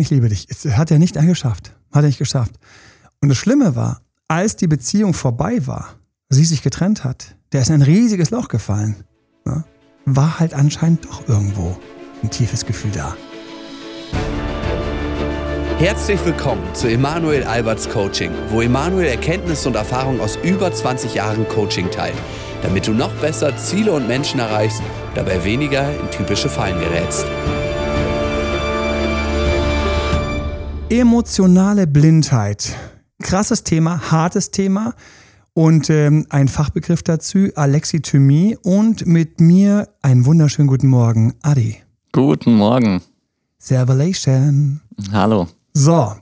ich liebe dich. Das hat er nicht geschafft. Hat er nicht geschafft. Und das Schlimme war, als die Beziehung vorbei war, sie sich getrennt hat, der ist in ein riesiges Loch gefallen. Ne? War halt anscheinend doch irgendwo ein tiefes Gefühl da. Herzlich willkommen zu Emanuel Alberts Coaching, wo Emanuel Erkenntnisse und Erfahrung aus über 20 Jahren Coaching teilt, damit du noch besser Ziele und Menschen erreichst, dabei weniger in typische Fallen gerätst. Emotionale Blindheit. Krasses Thema, hartes Thema und ähm, ein Fachbegriff dazu, Alexithymie und mit mir einen wunderschönen guten Morgen, Adi. Guten Morgen. Servalation. Hallo. So,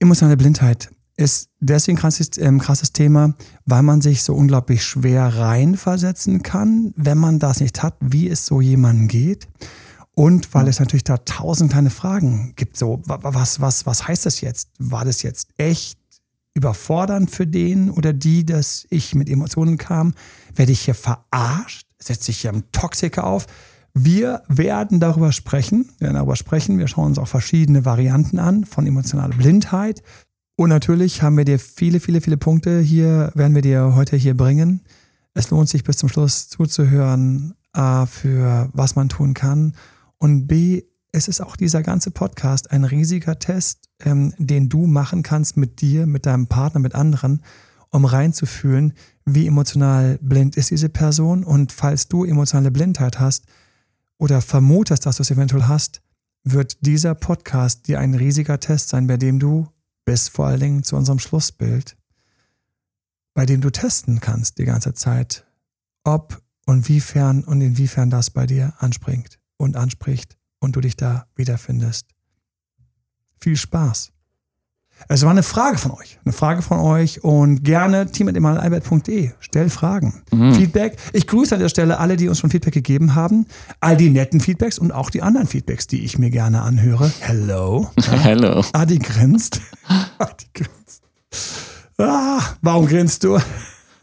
emotionale Blindheit ist deswegen ein krasses, ähm, krasses Thema, weil man sich so unglaublich schwer reinversetzen kann, wenn man das nicht hat, wie es so jemandem geht. Und weil es natürlich da tausend kleine Fragen gibt. So, was, was, was heißt das jetzt? War das jetzt echt überfordernd für den oder die, dass ich mit Emotionen kam? Werde ich hier verarscht? Setze ich hier einen Toxiker auf? Wir werden darüber sprechen. Wir werden darüber sprechen. Wir schauen uns auch verschiedene Varianten an von emotionaler Blindheit. Und natürlich haben wir dir viele, viele, viele Punkte hier, werden wir dir heute hier bringen. Es lohnt sich bis zum Schluss zuzuhören, A, für was man tun kann und B, es ist auch dieser ganze Podcast ein riesiger Test, ähm, den du machen kannst mit dir, mit deinem Partner, mit anderen, um reinzufühlen, wie emotional blind ist diese Person. Und falls du emotionale Blindheit hast oder vermutest, dass du es eventuell hast, wird dieser Podcast dir ein riesiger Test sein, bei dem du bis vor allen Dingen zu unserem Schlussbild, bei dem du testen kannst die ganze Zeit, ob und wiefern und inwiefern das bei dir anspringt und anspricht und du dich da wiederfindest. Viel Spaß. Es war eine Frage von euch, eine Frage von euch und gerne team.emalalbert.de. Stell Fragen. Mhm. Feedback. Ich grüße an der Stelle alle, die uns schon Feedback gegeben haben. All die netten Feedbacks und auch die anderen Feedbacks, die ich mir gerne anhöre. Hello. Ja. Hello. Adi grinst. Adi grinst. Ah, warum grinst du?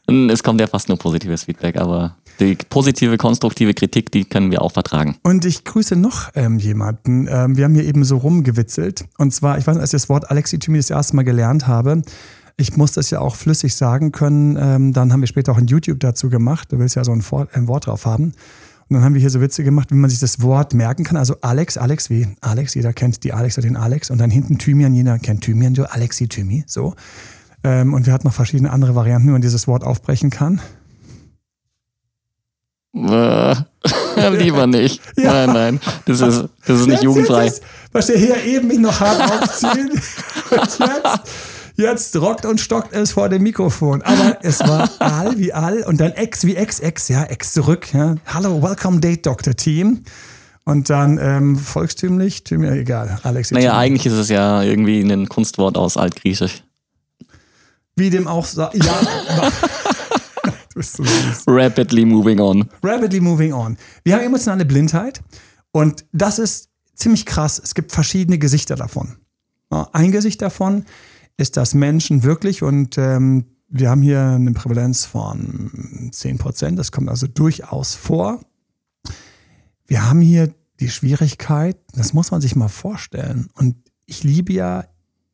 Es kommt ja fast nur positives Feedback, aber die positive, konstruktive Kritik, die können wir auch vertragen. Und ich grüße noch ähm, jemanden. Ähm, wir haben hier eben so rumgewitzelt. Und zwar, ich weiß nicht, als ich das Wort Alexithymie das erste Mal gelernt habe, ich muss das ja auch flüssig sagen können. Ähm, dann haben wir später auch ein YouTube dazu gemacht. Du willst ja so ein, Wort, ein Wort drauf haben. Und dann haben wir hier so Witze gemacht, wie man sich das Wort merken kann. Also Alex, Alex wie Alex, jeder kennt die Alex oder den Alex. Und dann hinten Thymian, jeder kennt Thymian, du Alexi Thymi, so. Ähm, und wir hatten noch verschiedene andere Varianten, wie man dieses Wort aufbrechen kann. Lieber nicht. Ja. Nein, nein. Das ist, das ist nicht jetzt, jugendfrei. Jetzt, was ihr hier eben mich noch hart aufziehen. und jetzt, jetzt rockt und stockt es vor dem Mikrofon. Aber es war all wie all und dann Ex wie Ex, Ex, ja, Ex zurück. Ja. Hallo, welcome Date Doctor Team. Und dann ähm, volkstümlich, tümlich, egal, Alex. Naja, eigentlich ist es ja irgendwie ein Kunstwort aus Altgriechisch. Wie dem auch, ja, so Rapidly moving on. Rapidly moving on. Wir haben emotionale Blindheit und das ist ziemlich krass. Es gibt verschiedene Gesichter davon. Ein Gesicht davon ist, dass Menschen wirklich und ähm, wir haben hier eine Prävalenz von 10 Prozent, das kommt also durchaus vor. Wir haben hier die Schwierigkeit, das muss man sich mal vorstellen. Und ich liebe ja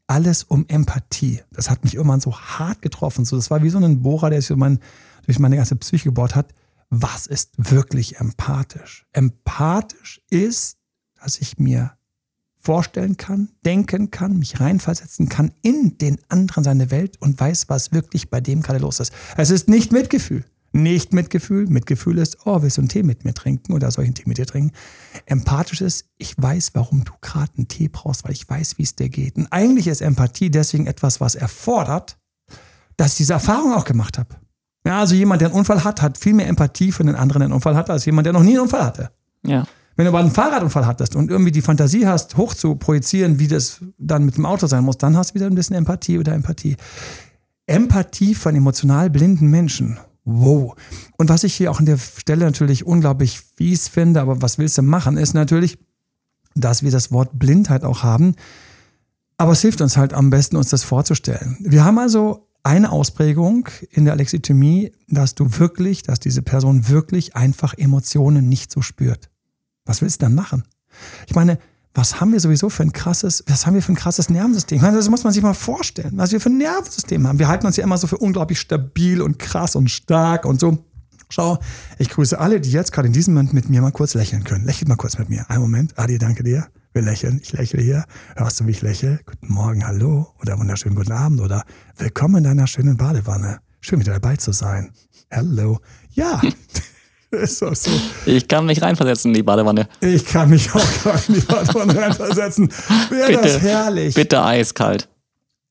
alles um Empathie. Das hat mich irgendwann so hart getroffen. So, das war wie so ein Bohrer, der sich so mein, durch meine ganze Psyche gebohrt hat. Was ist wirklich empathisch? Empathisch ist, dass ich mir vorstellen kann, denken kann, mich reinversetzen kann in den anderen seine Welt und weiß, was wirklich bei dem gerade los ist. Es ist nicht Mitgefühl. Nicht Mitgefühl. Mitgefühl ist, oh, willst du einen Tee mit mir trinken oder soll ich einen Tee mit dir trinken? Empathisch ist, ich weiß, warum du gerade einen Tee brauchst, weil ich weiß, wie es dir geht. Und eigentlich ist Empathie deswegen etwas, was erfordert, dass ich diese Erfahrung auch gemacht habe. Ja, also jemand, der einen Unfall hat, hat viel mehr Empathie für den anderen, der einen Unfall hatte, als jemand, der noch nie einen Unfall hatte. Ja. Wenn du aber einen Fahrradunfall hattest und irgendwie die Fantasie hast, hoch zu projizieren, wie das dann mit dem Auto sein muss, dann hast du wieder ein bisschen Empathie oder Empathie. Empathie von emotional blinden Menschen. Wow. Und was ich hier auch an der Stelle natürlich unglaublich fies finde, aber was willst du machen, ist natürlich, dass wir das Wort Blindheit auch haben. Aber es hilft uns halt am besten, uns das vorzustellen. Wir haben also eine Ausprägung in der Alexithymie, dass du wirklich, dass diese Person wirklich einfach Emotionen nicht so spürt. Was willst du dann machen? Ich meine, was haben wir sowieso für ein krasses, was haben wir für ein krasses Nervensystem? Das muss man sich mal vorstellen, was wir für ein Nervensystem haben. Wir halten uns ja immer so für unglaublich stabil und krass und stark und so. Schau, ich grüße alle, die jetzt gerade in diesem Moment mit mir mal kurz lächeln können. Lächelt mal kurz mit mir. Einen Moment. Adi, danke dir. Wir lächeln. Ich lächle hier. Hörst du, wie ich lächle? Guten Morgen, hallo. Oder wunderschönen guten Abend. Oder willkommen in deiner schönen Badewanne. Schön wieder dabei zu sein. Hello. Ja. Ist auch so. Ich kann mich reinversetzen in die Badewanne. Ich kann mich auch in die Badewanne reinversetzen. Wäre bitte, das herrlich. Bitte eiskalt.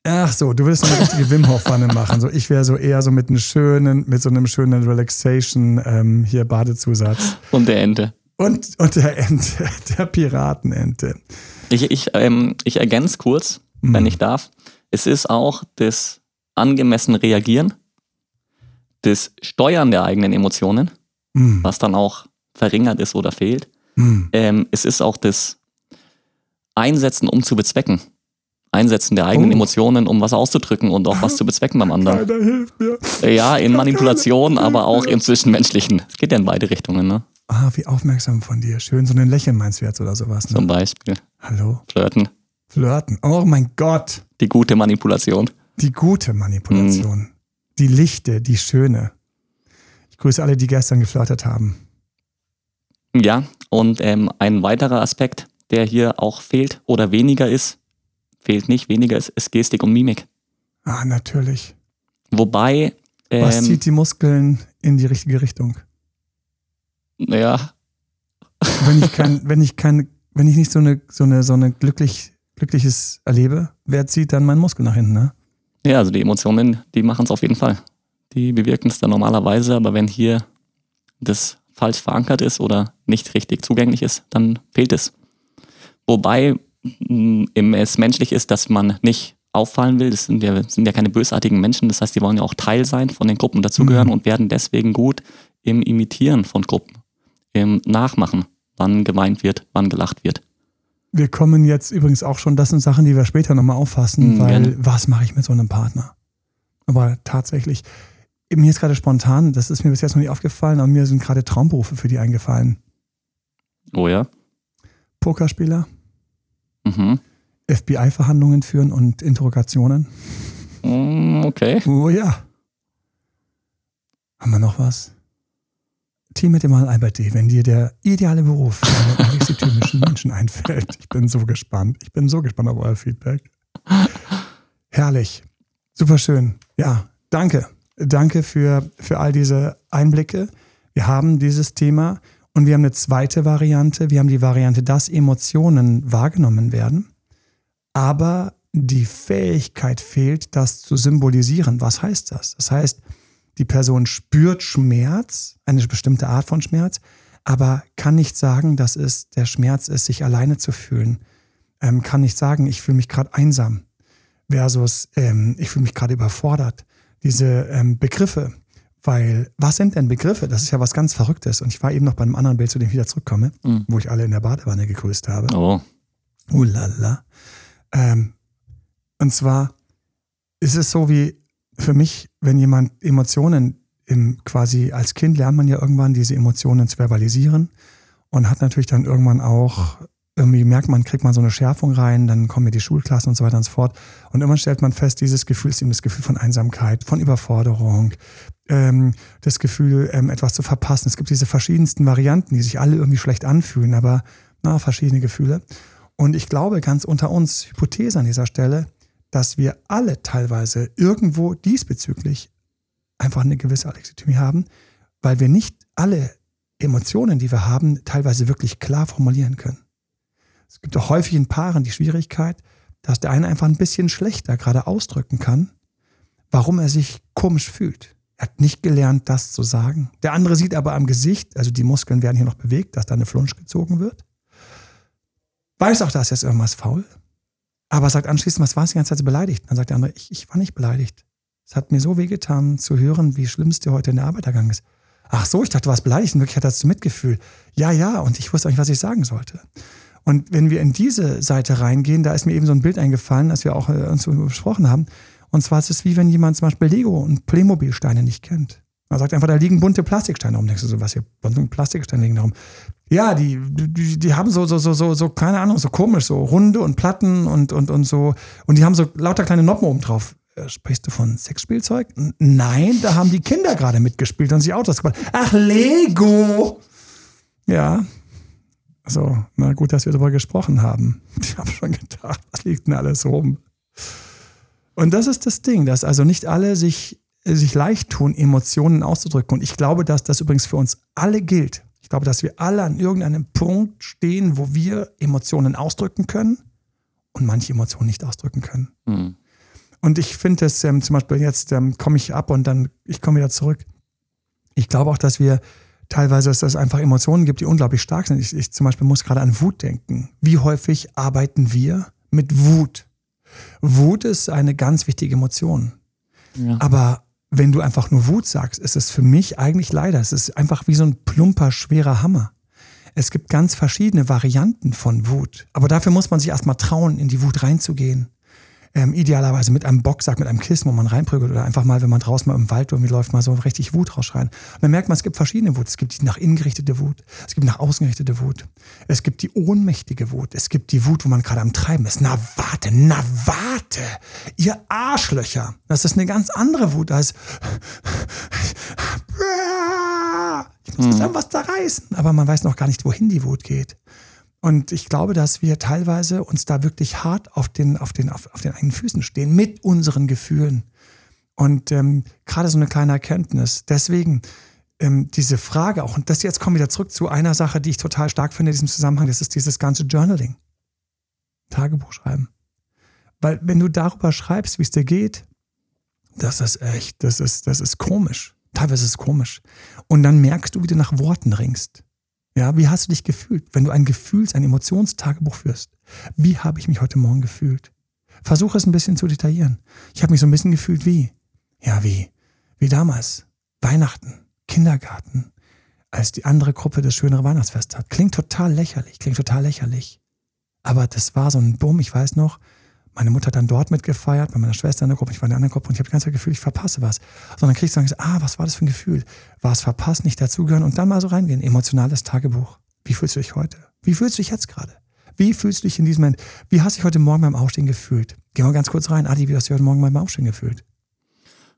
Ach so, du würdest eine richtige Wim Hof Wanne machen. So, ich wäre so eher so mit einem schönen, mit so einem schönen Relaxation ähm, hier Badezusatz. Und der Ente. Und, und der Ente, der Piratenente. Ich, ich, ähm, ich ergänze kurz, mhm. wenn ich darf. Es ist auch das angemessene Reagieren, das Steuern der eigenen Emotionen, mhm. was dann auch verringert ist oder fehlt. Mhm. Ähm, es ist auch das Einsetzen, um zu bezwecken. Einsetzen der eigenen oh. Emotionen, um was auszudrücken und auch was zu bezwecken beim anderen. Keiner hilft mir. Ja, in Manipulation, aber auch im Zwischenmenschlichen. Es geht ja in beide Richtungen, ne? Ah, wie aufmerksam von dir. Schön, so ein Lächeln meinst du jetzt oder sowas, ne? Zum Beispiel. Hallo? Flirten. Flirten. Oh mein Gott. Die gute Manipulation. Die gute Manipulation. Mhm. Die lichte, die schöne. Ich grüße alle, die gestern geflirtet haben. Ja, und ähm, ein weiterer Aspekt, der hier auch fehlt oder weniger ist, fehlt nicht, weniger ist, ist Gestik und Mimik. Ah, natürlich. Wobei. Ähm, Was zieht die Muskeln in die richtige Richtung? Naja. Wenn ich kein, wenn ich kein, wenn ich nicht so eine, so eine, so eine glücklich, glückliches erlebe, wer zieht dann meinen Muskel nach hinten, ne? Ja, also die Emotionen, die machen es auf jeden Fall. Die bewirken es dann normalerweise, aber wenn hier das falsch verankert ist oder nicht richtig zugänglich ist, dann fehlt es. Wobei es menschlich ist, dass man nicht auffallen will. Das sind ja, sind ja keine bösartigen Menschen. Das heißt, die wollen ja auch Teil sein von den Gruppen dazugehören mhm. und werden deswegen gut im Imitieren von Gruppen, im Nachmachen, wann geweint wird, wann gelacht wird. Wir kommen jetzt übrigens auch schon, das sind Sachen, die wir später nochmal auffassen, mhm, weil gerne. was mache ich mit so einem Partner? Aber tatsächlich, mir ist gerade spontan, das ist mir bis jetzt noch nicht aufgefallen, aber mir sind gerade Traumberufe für die eingefallen. Oh ja? Pokerspieler, Mhm. FBI-Verhandlungen führen und Interrogationen. Mm, okay. Oh ja. Haben wir noch was? Team mit dem D., wenn dir der ideale Beruf für einen exotymischen Menschen einfällt. Ich bin so gespannt. Ich bin so gespannt auf euer Feedback. Herrlich. Super schön. Ja, danke. Danke für, für all diese Einblicke. Wir haben dieses Thema und wir haben eine zweite Variante. Wir haben die Variante, dass Emotionen wahrgenommen werden, aber die Fähigkeit fehlt, das zu symbolisieren. Was heißt das? Das heißt, die Person spürt Schmerz, eine bestimmte Art von Schmerz, aber kann nicht sagen, dass es der Schmerz ist, sich alleine zu fühlen. Ähm, kann nicht sagen, ich fühle mich gerade einsam versus ähm, ich fühle mich gerade überfordert. Diese ähm, Begriffe, weil, was sind denn Begriffe? Das ist ja was ganz Verrücktes. Und ich war eben noch bei einem anderen Bild, zu dem ich wieder zurückkomme, mhm. wo ich alle in der Badewanne gegrüßt habe. Oh. Ulala. Ähm, und zwar ist es so wie für mich, wenn jemand Emotionen im, quasi als Kind lernt man ja irgendwann diese Emotionen zu verbalisieren und hat natürlich dann irgendwann auch irgendwie merkt man, kriegt man so eine Schärfung rein, dann kommen mir die Schulklassen und so weiter und so fort. Und irgendwann stellt man fest, dieses Gefühl ist eben das Gefühl von Einsamkeit, von Überforderung, ähm, das Gefühl, ähm, etwas zu verpassen. Es gibt diese verschiedensten Varianten, die sich alle irgendwie schlecht anfühlen, aber na, verschiedene Gefühle. Und ich glaube ganz unter uns, Hypothese an dieser Stelle, dass wir alle teilweise irgendwo diesbezüglich einfach eine gewisse Alexithymie haben, weil wir nicht alle Emotionen, die wir haben, teilweise wirklich klar formulieren können. Es gibt auch häufig in Paaren die Schwierigkeit, dass der eine einfach ein bisschen schlechter gerade ausdrücken kann, warum er sich komisch fühlt. Er hat nicht gelernt, das zu sagen. Der andere sieht aber am Gesicht, also die Muskeln werden hier noch bewegt, dass da eine Flunsch gezogen wird. Weiß auch, da ist jetzt irgendwas faul. Aber sagt anschließend, was war es die ganze Zeit beleidigt? Dann sagt der andere, ich, ich war nicht beleidigt. Es hat mir so wehgetan zu hören, wie schlimm es dir heute in der Arbeit ergangen ist. Ach so, ich dachte, du warst beleidigt und wirklich hattest du Mitgefühl. Ja, ja, und ich wusste auch nicht, was ich sagen sollte. Und wenn wir in diese Seite reingehen, da ist mir eben so ein Bild eingefallen, das wir auch äh, uns besprochen haben. Und zwar ist es wie wenn jemand zum Beispiel Lego und Playmobil-Steine nicht kennt. Man sagt einfach, da liegen bunte Plastiksteine rum. Denkst du so, was hier? Bunte Plastiksteine liegen da rum. Ja, die, die, die haben so, so, so, so, so, keine Ahnung, so komisch, so runde und Platten und, und, und so. Und die haben so lauter kleine Noppen oben drauf. Äh, sprichst du von Sexspielzeug? Nein, da haben die Kinder gerade mitgespielt und sich Autos gebaut. Ach, Lego! Ja. So, na gut, dass wir darüber gesprochen haben. Ich habe schon gedacht, was liegt denn alles rum? Und das ist das Ding, dass also nicht alle sich sich leicht tun, Emotionen auszudrücken. Und ich glaube, dass das übrigens für uns alle gilt. Ich glaube, dass wir alle an irgendeinem Punkt stehen, wo wir Emotionen ausdrücken können und manche Emotionen nicht ausdrücken können. Mhm. Und ich finde es ähm, zum Beispiel jetzt ähm, komme ich ab und dann ich komme wieder zurück. Ich glaube auch, dass wir teilweise, dass es einfach Emotionen gibt, die unglaublich stark sind. Ich, ich zum Beispiel muss gerade an Wut denken. Wie häufig arbeiten wir mit Wut? Wut ist eine ganz wichtige Emotion. Ja. Aber wenn du einfach nur Wut sagst, ist es für mich eigentlich leider, es ist einfach wie so ein plumper, schwerer Hammer. Es gibt ganz verschiedene Varianten von Wut. Aber dafür muss man sich erstmal trauen, in die Wut reinzugehen ähm, idealerweise mit einem Boxsack, mit einem Kissen, wo man reinprügelt oder einfach mal, wenn man draußen mal im Wald irgendwie läuft, mal so richtig Wut rausschreien. Und dann merkt man, es gibt verschiedene Wut. Es gibt die nach innen gerichtete Wut, es gibt nach außen gerichtete Wut, es gibt die ohnmächtige Wut, es gibt die Wut, wo man gerade am Treiben ist. Na warte, na warte, ihr Arschlöcher. Das ist eine ganz andere Wut als ich muss mhm. was zerreißen. Aber man weiß noch gar nicht, wohin die Wut geht. Und ich glaube, dass wir teilweise uns da wirklich hart auf den, auf den, auf, auf den eigenen Füßen stehen, mit unseren Gefühlen. Und ähm, gerade so eine kleine Erkenntnis. Deswegen ähm, diese Frage auch, und das jetzt kommen wir wieder zurück zu einer Sache, die ich total stark finde in diesem Zusammenhang, das ist dieses ganze Journaling. Tagebuch schreiben. Weil wenn du darüber schreibst, wie es dir geht, das ist echt, das ist, das ist komisch. Teilweise ist es komisch. Und dann merkst du, wie du nach Worten ringst. Ja, wie hast du dich gefühlt, wenn du ein Gefühls-, ein Emotionstagebuch führst? Wie habe ich mich heute Morgen gefühlt? Versuche es ein bisschen zu detaillieren. Ich habe mich so ein bisschen gefühlt wie, ja, wie, wie damals. Weihnachten, Kindergarten, als die andere Gruppe das schönere Weihnachtsfest hat. Klingt total lächerlich, klingt total lächerlich. Aber das war so ein Bumm, ich weiß noch, meine Mutter hat dann dort mitgefeiert, bei meiner Schwester in der Gruppe, ich war in der anderen Gruppe und ich habe die ganze Zeit Gefühl, ich verpasse was. Sondern kriegst du dann, ah, was war das für ein Gefühl? War es verpasst, nicht dazugehören und dann mal so reingehen. Emotionales Tagebuch. Wie fühlst du dich heute? Wie fühlst du dich jetzt gerade? Wie fühlst du dich in diesem Moment? Wie hast du dich heute Morgen beim Aufstehen gefühlt? Geh mal ganz kurz rein. Adi, wie hast du dich heute Morgen beim Aufstehen gefühlt?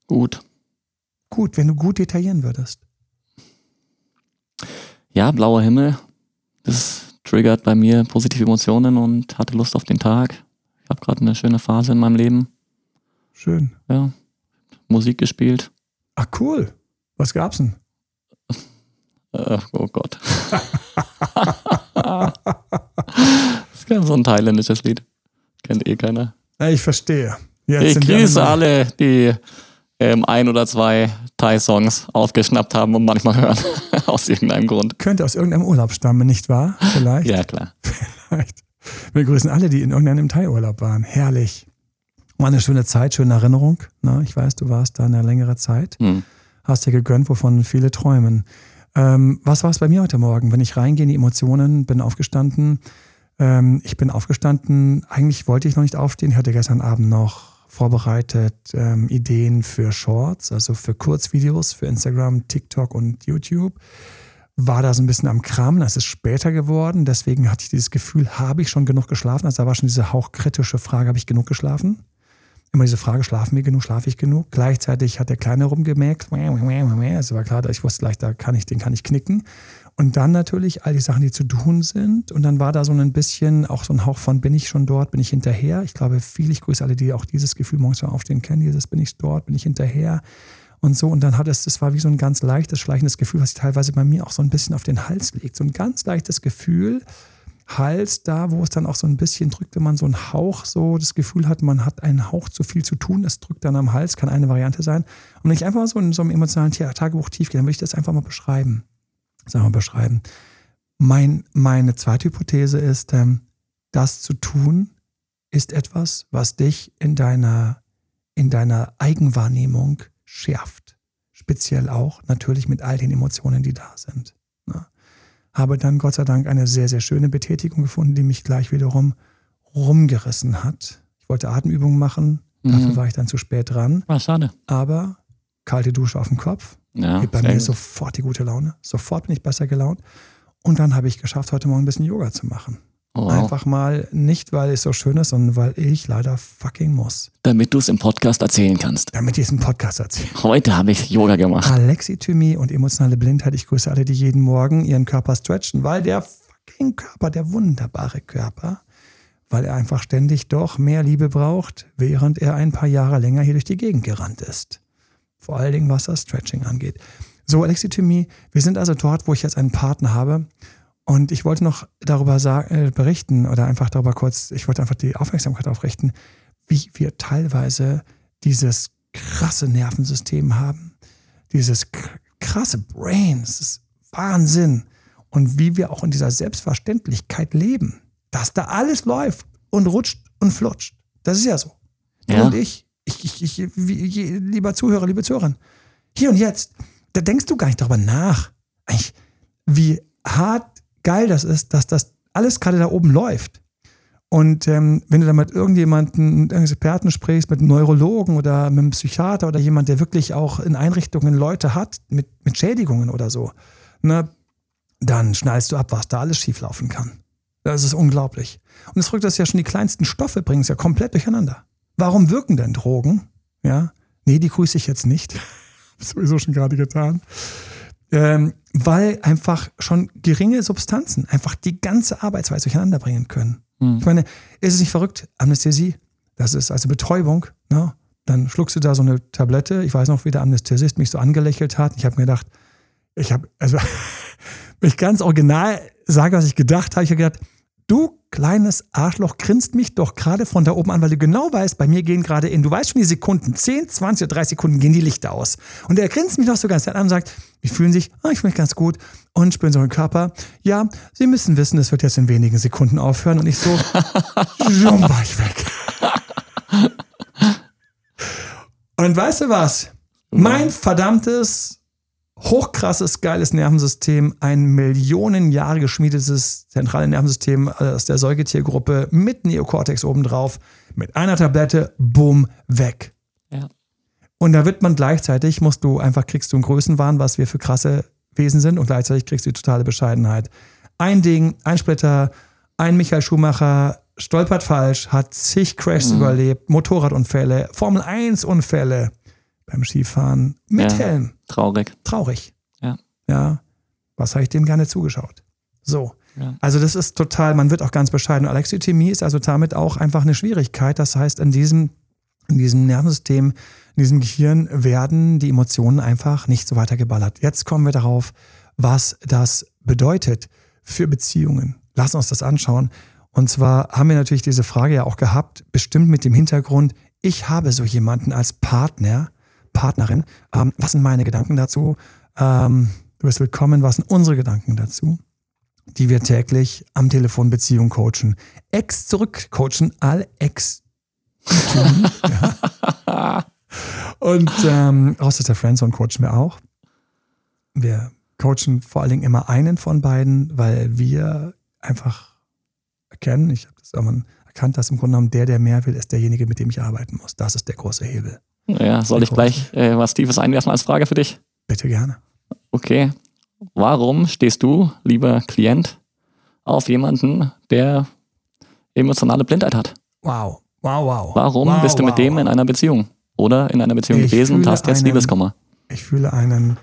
Gut. Gut, wenn du gut detaillieren würdest. Ja, blauer Himmel. Das triggert bei mir positive Emotionen und hatte Lust auf den Tag. Ich habe gerade eine schöne Phase in meinem Leben. Schön. Ja. Musik gespielt. Ach cool. Was gab's denn? Äh, oh Gott. das ist so ein thailändisches Lied. Kennt eh keiner. Ich verstehe. Jetzt ich grüße alle, die ähm, ein oder zwei Thai-Songs aufgeschnappt haben und manchmal hören. aus irgendeinem Grund. Könnte aus irgendeinem Urlaub stammen, nicht wahr? Vielleicht. Ja, klar. Vielleicht. Wir grüßen alle, die in irgendeinem Thai-Urlaub waren. Herrlich. War eine schöne Zeit, schöne Erinnerung. Na, ich weiß, du warst da eine längere Zeit. Hm. Hast dir gegönnt, wovon viele träumen. Ähm, was war es bei mir heute Morgen? Wenn ich reingehe in die Emotionen, bin aufgestanden. Ähm, ich bin aufgestanden. Eigentlich wollte ich noch nicht aufstehen. Ich hatte gestern Abend noch vorbereitet ähm, Ideen für Shorts, also für Kurzvideos, für Instagram, TikTok und YouTube war da so ein bisschen am Kram, das ist später geworden. Deswegen hatte ich dieses Gefühl, habe ich schon genug geschlafen? Also da war schon diese hauchkritische Frage, habe ich genug geschlafen? Immer diese Frage, schlafen wir genug, schlafe ich genug? Gleichzeitig hat der Kleine rumgemerkt, also war klar, ich wusste gleich, da kann ich, den kann ich knicken. Und dann natürlich all die Sachen, die zu tun sind. Und dann war da so ein bisschen auch so ein Hauch von, bin ich schon dort, bin ich hinterher? Ich glaube, viele, ich grüße alle, die auch dieses Gefühl morgens Aufstehen kennen, dieses bin ich dort, bin ich hinterher? Und so. Und dann hat es, das war wie so ein ganz leichtes, schleichendes Gefühl, was sich teilweise bei mir auch so ein bisschen auf den Hals legt. So ein ganz leichtes Gefühl, Hals da, wo es dann auch so ein bisschen drückt, wenn man so einen Hauch so das Gefühl hat, man hat einen Hauch zu viel zu tun, das drückt dann am Hals, kann eine Variante sein. Und wenn ich einfach mal so in so einem emotionalen Tagebuch tief gehe, dann würde ich das einfach mal beschreiben. Das einfach mal beschreiben. Mein, meine zweite Hypothese ist, ähm, das zu tun ist etwas, was dich in deiner, in deiner Eigenwahrnehmung schärft. Speziell auch natürlich mit all den Emotionen, die da sind. Ne? Habe dann Gott sei Dank eine sehr, sehr schöne Betätigung gefunden, die mich gleich wiederum rumgerissen hat. Ich wollte Atemübungen machen, mhm. dafür war ich dann zu spät dran. Ach, schade. Aber kalte Dusche auf dem Kopf, Ja, Geht bei mir gut. sofort die gute Laune. Sofort bin ich besser gelaunt. Und dann habe ich geschafft, heute Morgen ein bisschen Yoga zu machen. Oh. Einfach mal nicht, weil es so schön ist, sondern weil ich leider fucking muss. Damit du es im Podcast erzählen kannst. Damit ich diesen Podcast erzähle. Heute habe ich Yoga gemacht. Alexithymie und emotionale Blindheit. Ich grüße alle, die jeden Morgen ihren Körper stretchen, weil der fucking Körper, der wunderbare Körper, weil er einfach ständig doch mehr Liebe braucht, während er ein paar Jahre länger hier durch die Gegend gerannt ist. Vor allen Dingen, was das Stretching angeht. So, Alexithymie, wir sind also dort, wo ich jetzt einen Partner habe. Und ich wollte noch darüber sagen, äh, berichten oder einfach darüber kurz, ich wollte einfach die Aufmerksamkeit aufrichten, wie wir teilweise dieses krasse Nervensystem haben, dieses krasse Brain, das ist Wahnsinn. Und wie wir auch in dieser Selbstverständlichkeit leben, dass da alles läuft und rutscht und flutscht. Das ist ja so. Du Ja. und ich, ich, ich, ich wie, lieber Zuhörer, liebe Zuhörerin, hier und jetzt, da denkst du gar nicht darüber nach, wie hart geil das ist, dass das alles gerade da oben läuft. Und ähm, wenn du da mit irgendjemandem, mit einem Experten sprichst, mit einem Neurologen oder mit einem Psychiater oder jemand, der wirklich auch in Einrichtungen Leute hat, mit, mit Schädigungen oder so, ne, dann schnallst du ab, was da alles schieflaufen kann. Das ist unglaublich. Und es rückt das ja schon die kleinsten Stoffe, bringen es ja komplett durcheinander. Warum wirken denn Drogen? Ja, nee, die grüße ich jetzt nicht. Sowieso schon gerade getan. Ähm, weil einfach schon geringe Substanzen einfach die ganze Arbeitsweise durcheinander bringen können. Ich meine, ist es nicht verrückt? Anästhesie, das ist also Betäubung. Ne? Dann schluckst du da so eine Tablette. Ich weiß noch, wie der Anästhesist mich so angelächelt hat. Ich habe mir gedacht, ich habe, also, wenn ich ganz original sage, was ich gedacht habe, ich habe gedacht, du kleines Arschloch grinst mich doch gerade von da oben an, weil du genau weißt, bei mir gehen gerade in, du weißt schon die Sekunden, 10, 20 oder 30 Sekunden gehen die Lichter aus. Und er grinst mich doch so ganz an und sagt, wie fühlen sich? Ah, ich fühle mich ganz gut. Und spüren Sie Ihren Körper? Ja, Sie müssen wissen, es wird jetzt in wenigen Sekunden aufhören. Und ich so, schon war ich weg. Und weißt du was? Mein verdammtes hochkrasses, geiles Nervensystem, ein Millionen Jahre geschmiedetes zentrales Nervensystem aus der Säugetiergruppe mit Neokortex obendrauf, mit einer Tablette, bumm, weg. Ja. Und da wird man gleichzeitig, musst du einfach, kriegst du einen Größenwahn, was wir für krasse Wesen sind und gleichzeitig kriegst du die totale Bescheidenheit. Ein Ding, ein Splitter, ein Michael Schumacher stolpert falsch, hat zig Crashs überlebt, Motorradunfälle, Formel-1-Unfälle beim Skifahren mit Ja. Helm Traurig. traurig. Ja. Ja. Was habe ich dem gerne zugeschaut? So. Ja. Also das ist total, man wird auch ganz bescheiden. Alexithymie ist also damit auch einfach eine Schwierigkeit. Das heißt, in diesem, in diesem Nervensystem, in diesem Gehirn werden die Emotionen einfach nicht so weitergeballert. Jetzt kommen wir darauf, was das bedeutet für Beziehungen. Lass uns das anschauen. Und zwar haben wir natürlich diese Frage ja auch gehabt, bestimmt mit dem Hintergrund, ich habe so jemanden als Partner, Partnerin. Ähm, was sind meine Gedanken dazu? Ähm, du bist willkommen. Was sind unsere Gedanken dazu? Die wir täglich am Telefon Beziehung coachen. Ex zurück coachen, all ex. ja. Und ähm, außer der Friendzone coachen wir auch. Wir coachen vor allen Dingen immer einen von beiden, weil wir einfach erkennen, ich habe das irgendwann erkannt, dass im Grunde genommen der, der mehr will, ist derjenige, mit dem ich arbeiten muss. Das ist der große Hebel. Ja, soll ich gleich äh, was Tiefes einwerfen als Frage für dich? Bitte gerne. Okay. Warum stehst du, lieber Klient, auf jemanden, der emotionale Blindheit hat? Wow, wow, wow. Warum wow, bist du mit wow. dem in einer Beziehung? Oder in einer Beziehung Ich gewesen und hast jetzt einen- Liebeskummer? Ich fühle einen,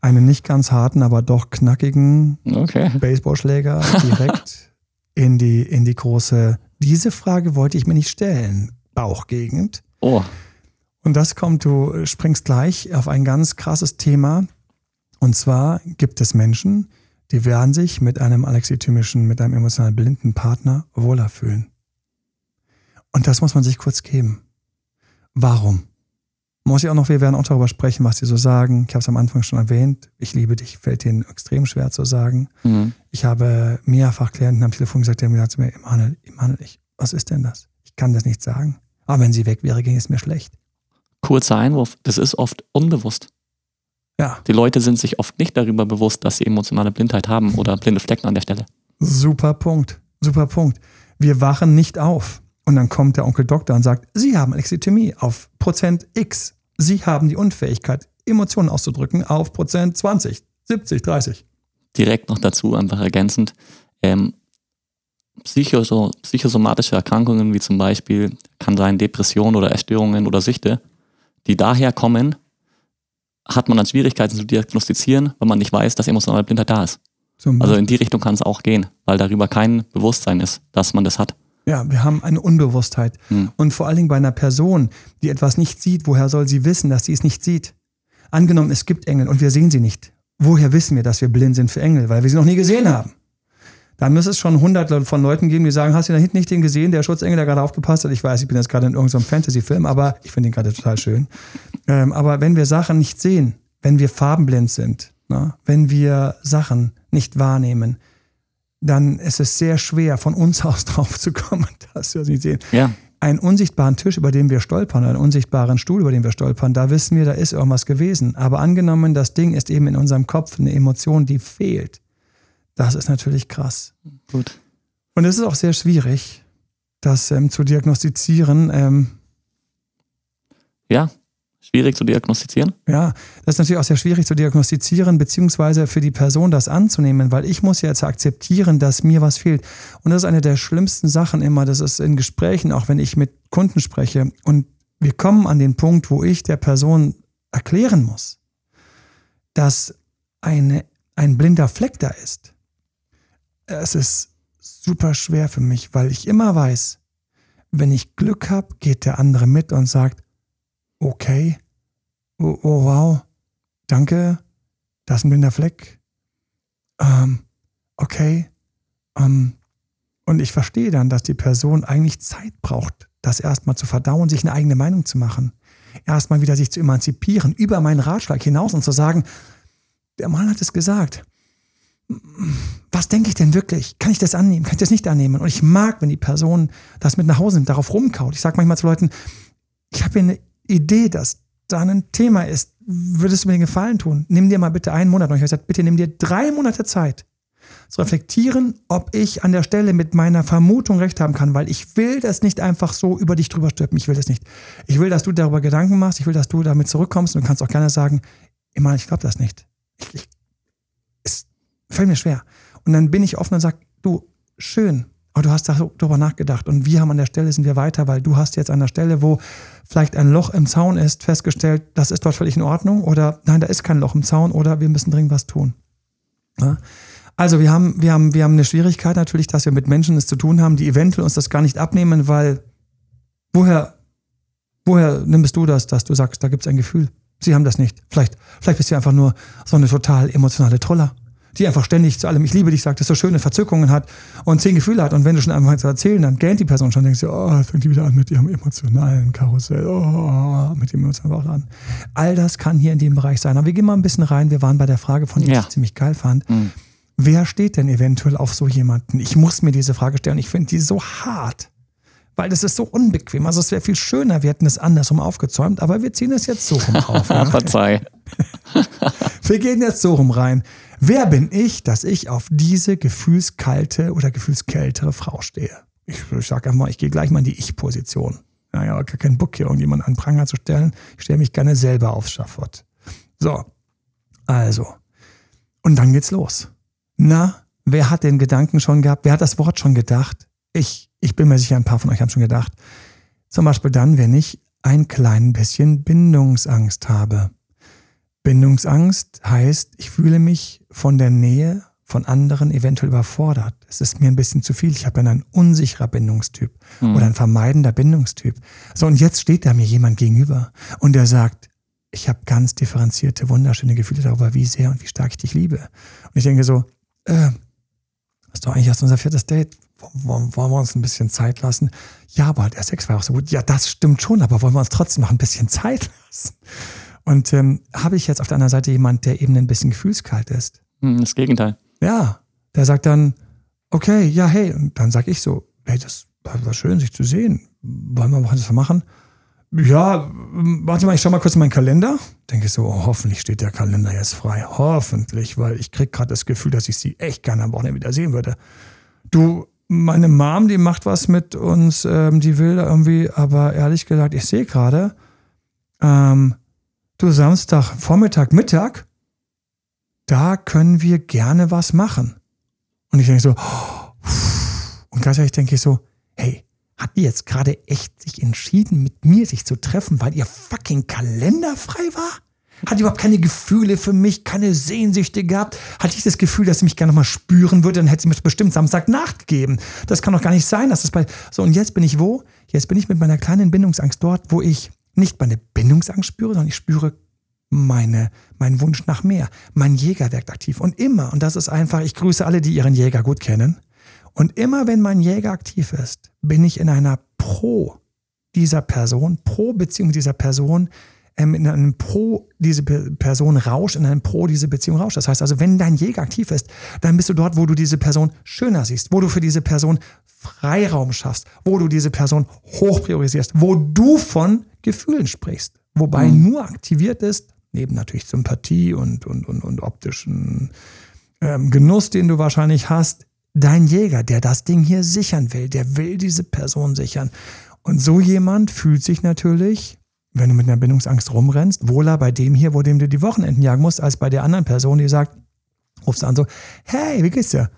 einen nicht ganz harten, aber doch knackigen Okay. Baseballschläger direkt in die, in die große. Diese Frage wollte ich mir nicht stellen. Bauchgegend. Oh, Und das kommt, du springst gleich auf ein ganz krasses Thema. Und zwar gibt es Menschen, die werden sich mit einem alexithymischen, mit einem emotional blinden Partner wohler fühlen. Und das muss man sich kurz geben. Warum? Muss ich auch noch, wir werden auch darüber sprechen, was die so sagen. Ich habe es am Anfang schon erwähnt. Ich liebe dich, fällt denen extrem schwer zu sagen. mhm. Ich habe mehrfach Klienten am Telefon gesagt, die haben gesagt zu mir, Emanuel, Emanuel, ich, was ist denn das? Ich kann das nicht sagen. Aber wenn sie weg wäre, ging es mir schlecht. Kurzer Einwurf. Das ist oft unbewusst. Ja, Die Leute sind sich oft nicht darüber bewusst, dass sie emotionale Blindheit haben oder blinde Flecken an der Stelle. super Punkt. Super Punkt. Wir wachen nicht auf. Und dann kommt der Onkel Doktor und sagt, Sie haben Alexithymie auf Prozent X. Sie haben die Unfähigkeit Emotionen auszudrücken auf Prozent 20, 70, 30. Direkt noch dazu, einfach ergänzend, ähm, psychoso psychosomatische Erkrankungen wie zum Beispiel kann sein Depressionen oder Erstörungen oder Süchte, die daher kommen, hat man dann Schwierigkeiten zu diagnostizieren, weil man nicht weiß, dass emotionale Blindheit da ist. Also in die Richtung kann es auch gehen, weil darüber kein Bewusstsein ist, dass man das hat. Ja, wir haben eine Unbewusstheit. Hm. Und vor allen Dingen bei einer Person, die etwas nicht sieht, woher soll sie wissen, dass sie es nicht sieht? Angenommen, es gibt Engel und wir sehen sie nicht. Woher wissen wir, dass wir blind sind für Engel? Weil wir sie noch nie gesehen haben. Da müsste es schon hundert von Leuten geben, die sagen, hast du da hinten nicht den gesehen, der Schutzengel, der gerade aufgepasst hat? Ich weiß, ich bin jetzt gerade in irgendeinem Fantasy-Film, aber ich finde ihn gerade total schön. Ähm, aber wenn wir Sachen nicht sehen, wenn wir farbenblind sind, ne, wenn wir Sachen nicht wahrnehmen, dann ist es sehr schwer, von uns aus drauf zu kommen, dass wir sie sehen. Ja. Einen unsichtbaren Tisch, über den wir stolpern, einen unsichtbaren Stuhl, über den wir stolpern, da wissen wir, da ist irgendwas gewesen. Aber angenommen, das Ding ist eben in unserem Kopf eine Emotion, die fehlt. Das ist natürlich krass. Gut. Und es ist auch sehr schwierig, das ähm, zu diagnostizieren. Ähm, ja, schwierig zu diagnostizieren? Ja, das ist natürlich auch sehr schwierig zu diagnostizieren, beziehungsweise für die Person das anzunehmen, weil ich muss ja jetzt akzeptieren, dass mir was fehlt. Und das ist eine der schlimmsten Sachen immer, das ist in Gesprächen, auch wenn ich mit Kunden spreche und wir kommen an den Punkt, wo ich der Person erklären muss, dass eine, ein blinder Fleck da ist. Es ist super schwer für mich, weil ich immer weiß, wenn ich Glück habe, geht der andere mit und sagt, okay, oh, oh wow, danke, da ist ein blinder Fleck. Ähm, okay. Ähm, und ich verstehe dann, dass die Person eigentlich Zeit braucht, das erstmal zu verdauen, sich eine eigene Meinung zu machen. Erstmal wieder sich zu emanzipieren, über meinen Ratschlag hinaus und zu sagen, der Mann hat es gesagt. Was denke ich denn wirklich? Kann ich das annehmen? Kann ich das nicht annehmen? Und ich mag, wenn die Person das mit nach Hause nimmt, darauf rumkaut. Ich sage manchmal zu Leuten, ich habe hier eine Idee, dass da ein Thema ist, würdest du mir den Gefallen tun? Nimm dir mal bitte einen Monat. Und ich habe gesagt, bitte nimm dir drei Monate Zeit, zu reflektieren, ob ich an der Stelle mit meiner Vermutung recht haben kann, weil ich will das nicht einfach so über dich drüber stülpen. Ich will das nicht. Ich will, dass du darüber Gedanken machst. Ich will, dass du damit zurückkommst. Und du kannst auch gerne sagen, immer, ich glaube das nicht. Ich, ich, fällt mir schwer. Und dann bin ich offen und sage, du, schön, aber du hast darüber nachgedacht und wir haben an der Stelle sind wir weiter, weil du hast jetzt an der Stelle, wo vielleicht ein Loch im Zaun ist, festgestellt, das ist dort völlig in Ordnung oder nein, da ist kein Loch im Zaun oder wir müssen dringend was tun. Ja? Also wir haben, wir, haben, wir haben eine Schwierigkeit natürlich, dass wir mit Menschen es zu tun haben, die eventuell uns das gar nicht abnehmen, weil woher, woher nimmst du das, dass du sagst, da gibt es ein Gefühl? Sie haben das nicht. Vielleicht, vielleicht bist du einfach nur so eine total emotionale Troller die einfach ständig zu allem Ich liebe dich sagt, das so schöne Verzückungen hat und zehn Gefühle hat. Und wenn du schon anfängst zu erzählen, dann gähnt die Person schon, denkst du, oh, fängt die wieder an mit ihrem emotionalen Karussell, oh, mit dem emotionalen an. All das kann hier in dem Bereich sein. Aber wir gehen mal ein bisschen rein. Wir waren bei der Frage von, die ja. ich ziemlich geil fand. Mhm. Wer steht denn eventuell auf so jemanden? Ich muss mir diese Frage stellen. Ich finde die so hart weil das ist so unbequem. Also es wäre viel schöner, wir hätten es andersrum aufgezäumt, aber wir ziehen es jetzt so rum auf. Verzeih. wir gehen jetzt so rum rein. Wer bin ich, dass ich auf diese gefühlskalte oder gefühlskältere Frau stehe? Ich, ich sage einfach mal, ich gehe gleich mal in die Ich-Position. Ja, ja, gar keinen Bock hier irgendjemanden an Pranger zu stellen. Ich stelle mich gerne selber aufs Schafott. So, also. Und dann geht's los. Na, wer hat den Gedanken schon gehabt? Wer hat das Wort schon gedacht? Ich, ich bin mir sicher, ein paar von euch haben schon gedacht. Zum Beispiel dann, wenn ich ein klein bisschen Bindungsangst habe. Bindungsangst heißt, ich fühle mich von der Nähe von anderen eventuell überfordert. Es ist mir ein bisschen zu viel. Ich habe ein unsicherer Bindungstyp mhm. oder ein vermeidender Bindungstyp. So, und jetzt steht da mir jemand gegenüber und der sagt, ich habe ganz differenzierte, wunderschöne Gefühle darüber, wie sehr und wie stark ich dich liebe. Und ich denke so, äh, das ist doch eigentlich erst unser viertes Date. Wollen, wollen wir uns ein bisschen Zeit lassen? Ja, aber der Sex war auch so gut. Ja, das stimmt schon, aber wollen wir uns trotzdem noch ein bisschen Zeit lassen? Und ähm, habe ich jetzt auf der anderen Seite jemand, der eben ein bisschen gefühlskalt ist? Hm, das Gegenteil. Ja, der sagt dann, okay, ja, hey. Und dann sage ich so, hey, das war schön, sich zu sehen. Wollen wir was machen? Ja, warte mal, ich schau mal kurz in meinen Kalender. Denke ich so, oh, hoffentlich steht der Kalender jetzt frei. Hoffentlich, weil ich krieg gerade das Gefühl, dass ich sie echt gerne am Wochenende wieder sehen würde. Du, meine Mom, die macht was mit uns, ähm, die will da irgendwie, aber ehrlich gesagt, ich sehe gerade, ähm, du Samstag, Vormittag, Mittag, da können wir gerne was machen. Und ich denke so, und gleichzeitig denke ich so, hey, hat die jetzt gerade echt sich entschieden, mit mir sich zu treffen, weil ihr fucking Kalender frei war? Hat überhaupt keine Gefühle für mich, keine Sehnsüchte gehabt? Hatte ich das Gefühl, dass sie mich gerne mal spüren würde, dann hätte sie mir bestimmt Samstag nachgegeben. Das kann doch gar nicht sein, dass das bei. So, und jetzt bin ich wo? Jetzt bin ich mit meiner kleinen Bindungsangst dort, wo ich nicht meine Bindungsangst spüre, sondern ich spüre meine, meinen Wunsch nach mehr. Mein Jäger wirkt aktiv. Und immer, und das ist einfach, ich grüße alle, die ihren Jäger gut kennen. Und immer, wenn mein Jäger aktiv ist, bin ich in einer Pro dieser Person, Pro Beziehung dieser Person, ähm, in einem Pro diese Person rauscht, in einem Pro diese Beziehung rauscht. Das heißt also, wenn dein Jäger aktiv ist, dann bist du dort, wo du diese Person schöner siehst, wo du für diese Person Freiraum schaffst, wo du diese Person hoch priorisierst, wo du von Gefühlen sprichst. Wobei mhm. nur aktiviert ist, neben natürlich Sympathie und, und, und, und optischen ähm, Genuss, den du wahrscheinlich hast, dein Jäger, der das Ding hier sichern will, der will diese Person sichern. Und so jemand fühlt sich natürlich wenn du mit einer Bindungsangst rumrennst, wohler bei dem hier, wo dem du die Wochenenden jagen musst, als bei der anderen Person, die sagt, rufst an so, hey, wie geht's dir?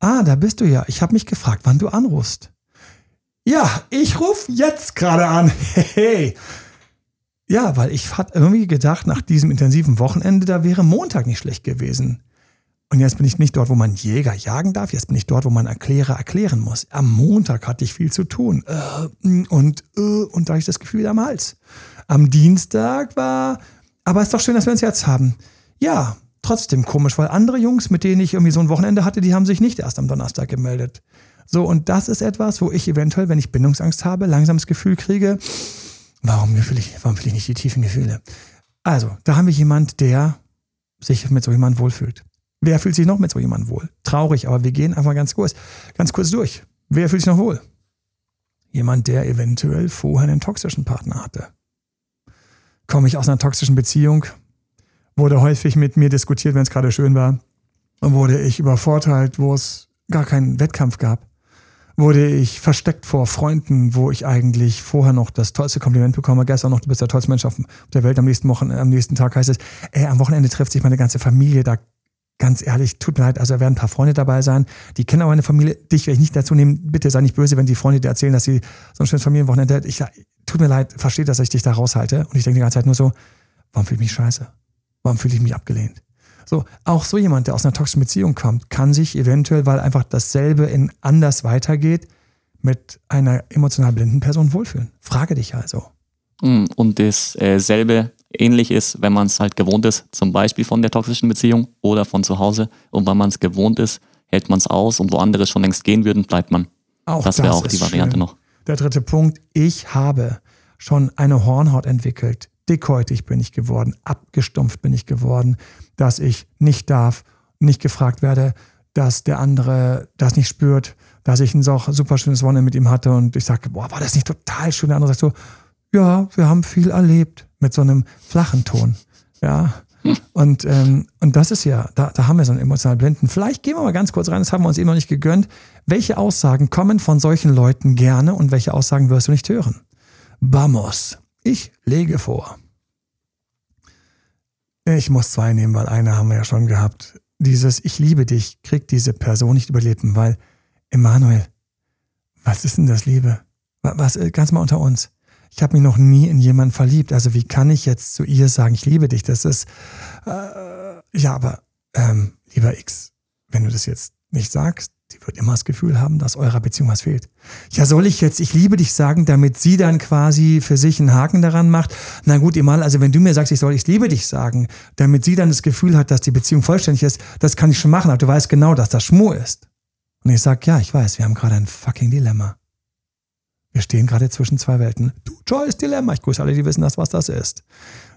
Ah, da bist du ja. Ich habe mich gefragt, wann du anrufst. Ja, ich rufe jetzt gerade an. Hey. Ja, weil ich hatte irgendwie gedacht, nach diesem intensiven Wochenende, da wäre Montag nicht schlecht gewesen. Und jetzt bin ich nicht dort, wo man Jäger jagen darf. Jetzt bin ich dort, wo man Erklärer erklären muss. Am Montag hatte ich viel zu tun. Äh, und, äh, und da habe ich das Gefühl am Hals. Am Dienstag war, aber es ist doch schön, dass wir uns jetzt haben. Ja, trotzdem komisch, weil andere Jungs, mit denen ich irgendwie so ein Wochenende hatte, die haben sich nicht erst am Donnerstag gemeldet. So, und das ist etwas, wo ich eventuell, wenn ich Bindungsangst habe, langsam das Gefühl kriege, warum will ich, warum will ich nicht die tiefen Gefühle? Also, da haben wir jemand, der sich mit so jemandem wohlfühlt. Wer fühlt sich noch mit so jemandem wohl? Traurig, aber wir gehen einfach ganz kurz, ganz kurz durch. Wer fühlt sich noch wohl? Jemand, der eventuell vorher einen toxischen Partner hatte. Komme ich aus einer toxischen Beziehung, wurde häufig mit mir diskutiert, wenn es gerade schön war, und wurde ich übervorteilt, wo es gar keinen Wettkampf gab. Wurde ich versteckt vor Freunden, wo ich eigentlich vorher noch das tollste Kompliment bekomme. Gestern noch, du bist der tollste Mensch auf der Welt. Am nächsten, Wochen, am nächsten Tag heißt es, ey, am Wochenende trifft sich meine ganze Familie, da ganz ehrlich, tut mir leid, also da werden ein paar Freunde dabei sein, die kennen aber meine Familie, dich werde ich nicht dazu nehmen, bitte sei nicht böse, wenn die Freunde dir erzählen, dass sie so ein schönes Familienwochenende, ich tut mir leid, versteht, dass ich dich da raushalte und ich denke die ganze Zeit nur so, warum fühle ich mich scheiße? Warum fühle ich mich abgelehnt? So, auch so jemand, der aus einer toxischen Beziehung kommt, kann sich eventuell, weil einfach dasselbe in anders weitergeht, mit einer emotional blinden Person wohlfühlen. Frage dich also. Mm, und dasselbe ähnlich ist, wenn man es halt gewohnt ist, zum Beispiel von der toxischen Beziehung oder von zu Hause. Und wenn man es gewohnt ist, hält man es aus und wo andere schon längst gehen würden, bleibt man. Auch das wäre auch die Variante schön. noch. Der dritte Punkt, ich habe schon eine Hornhaut entwickelt. Dickhäutig bin ich geworden, abgestumpft bin ich geworden, dass ich nicht darf, nicht gefragt werde, dass der andere das nicht spürt, dass ich ein super schönes Wochenende mit ihm hatte und ich sage, boah, war das nicht total schön? Der andere sagt so, ja, wir haben viel erlebt mit so einem flachen Ton. Ja. Und, ähm, und das ist ja, da, da haben wir so einen emotionalen Blinden. Vielleicht gehen wir mal ganz kurz rein, das haben wir uns eben noch nicht gegönnt. Welche Aussagen kommen von solchen Leuten gerne und welche Aussagen wirst du nicht hören? Vamos. Ich lege vor. Ich muss zwei nehmen, weil eine haben wir ja schon gehabt. Dieses Ich liebe dich kriegt diese Person nicht überleben, weil, Emanuel, was ist denn das Liebe? Was, ganz mal unter uns ich habe mich noch nie in jemanden verliebt. Also wie kann ich jetzt zu ihr sagen, ich liebe dich? Das ist, äh, ja, aber ähm, lieber X, wenn du das jetzt nicht sagst, die wird immer das Gefühl haben, dass eurer Beziehung was fehlt. Ja, soll ich jetzt ich liebe dich sagen, damit sie dann quasi für sich einen Haken daran macht? Na gut, Emal, also wenn du mir sagst, ich soll ich liebe dich sagen, damit sie dann das Gefühl hat, dass die Beziehung vollständig ist, das kann ich schon machen, aber du weißt genau, dass das Schmuh ist. Und ich sag, ja, ich weiß, wir haben gerade ein fucking Dilemma. Wir stehen gerade zwischen zwei Welten. Du, Choice Dilemma. Ich grüße alle, die wissen das, was das ist.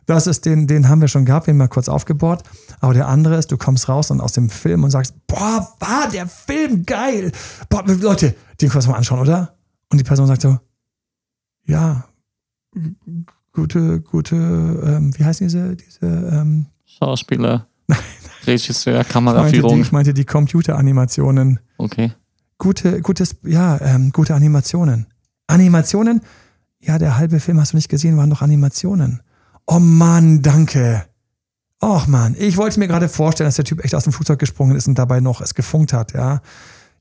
Das ist den, den haben wir schon gehabt, den mal kurz aufgebohrt. Aber der andere ist, du kommst raus und aus dem Film und sagst, boah, war der Film geil. Boah, Leute, den kannst du mal anschauen, oder? Und die Person sagt so, ja, gute, gute, ähm, wie heißt diese, diese, ähm, Schauspieler, Regisseur, Kameraführung. Ich meinte die, die Computeranimationen. Okay. Gute, gutes, ja, ähm, gute Animationen. Animationen? Ja, der halbe Film hast du nicht gesehen, waren doch Animationen. Oh Mann, danke. Och Mann, ich wollte mir gerade vorstellen, dass der Typ echt aus dem Flugzeug gesprungen ist und dabei noch es gefunkt hat, ja.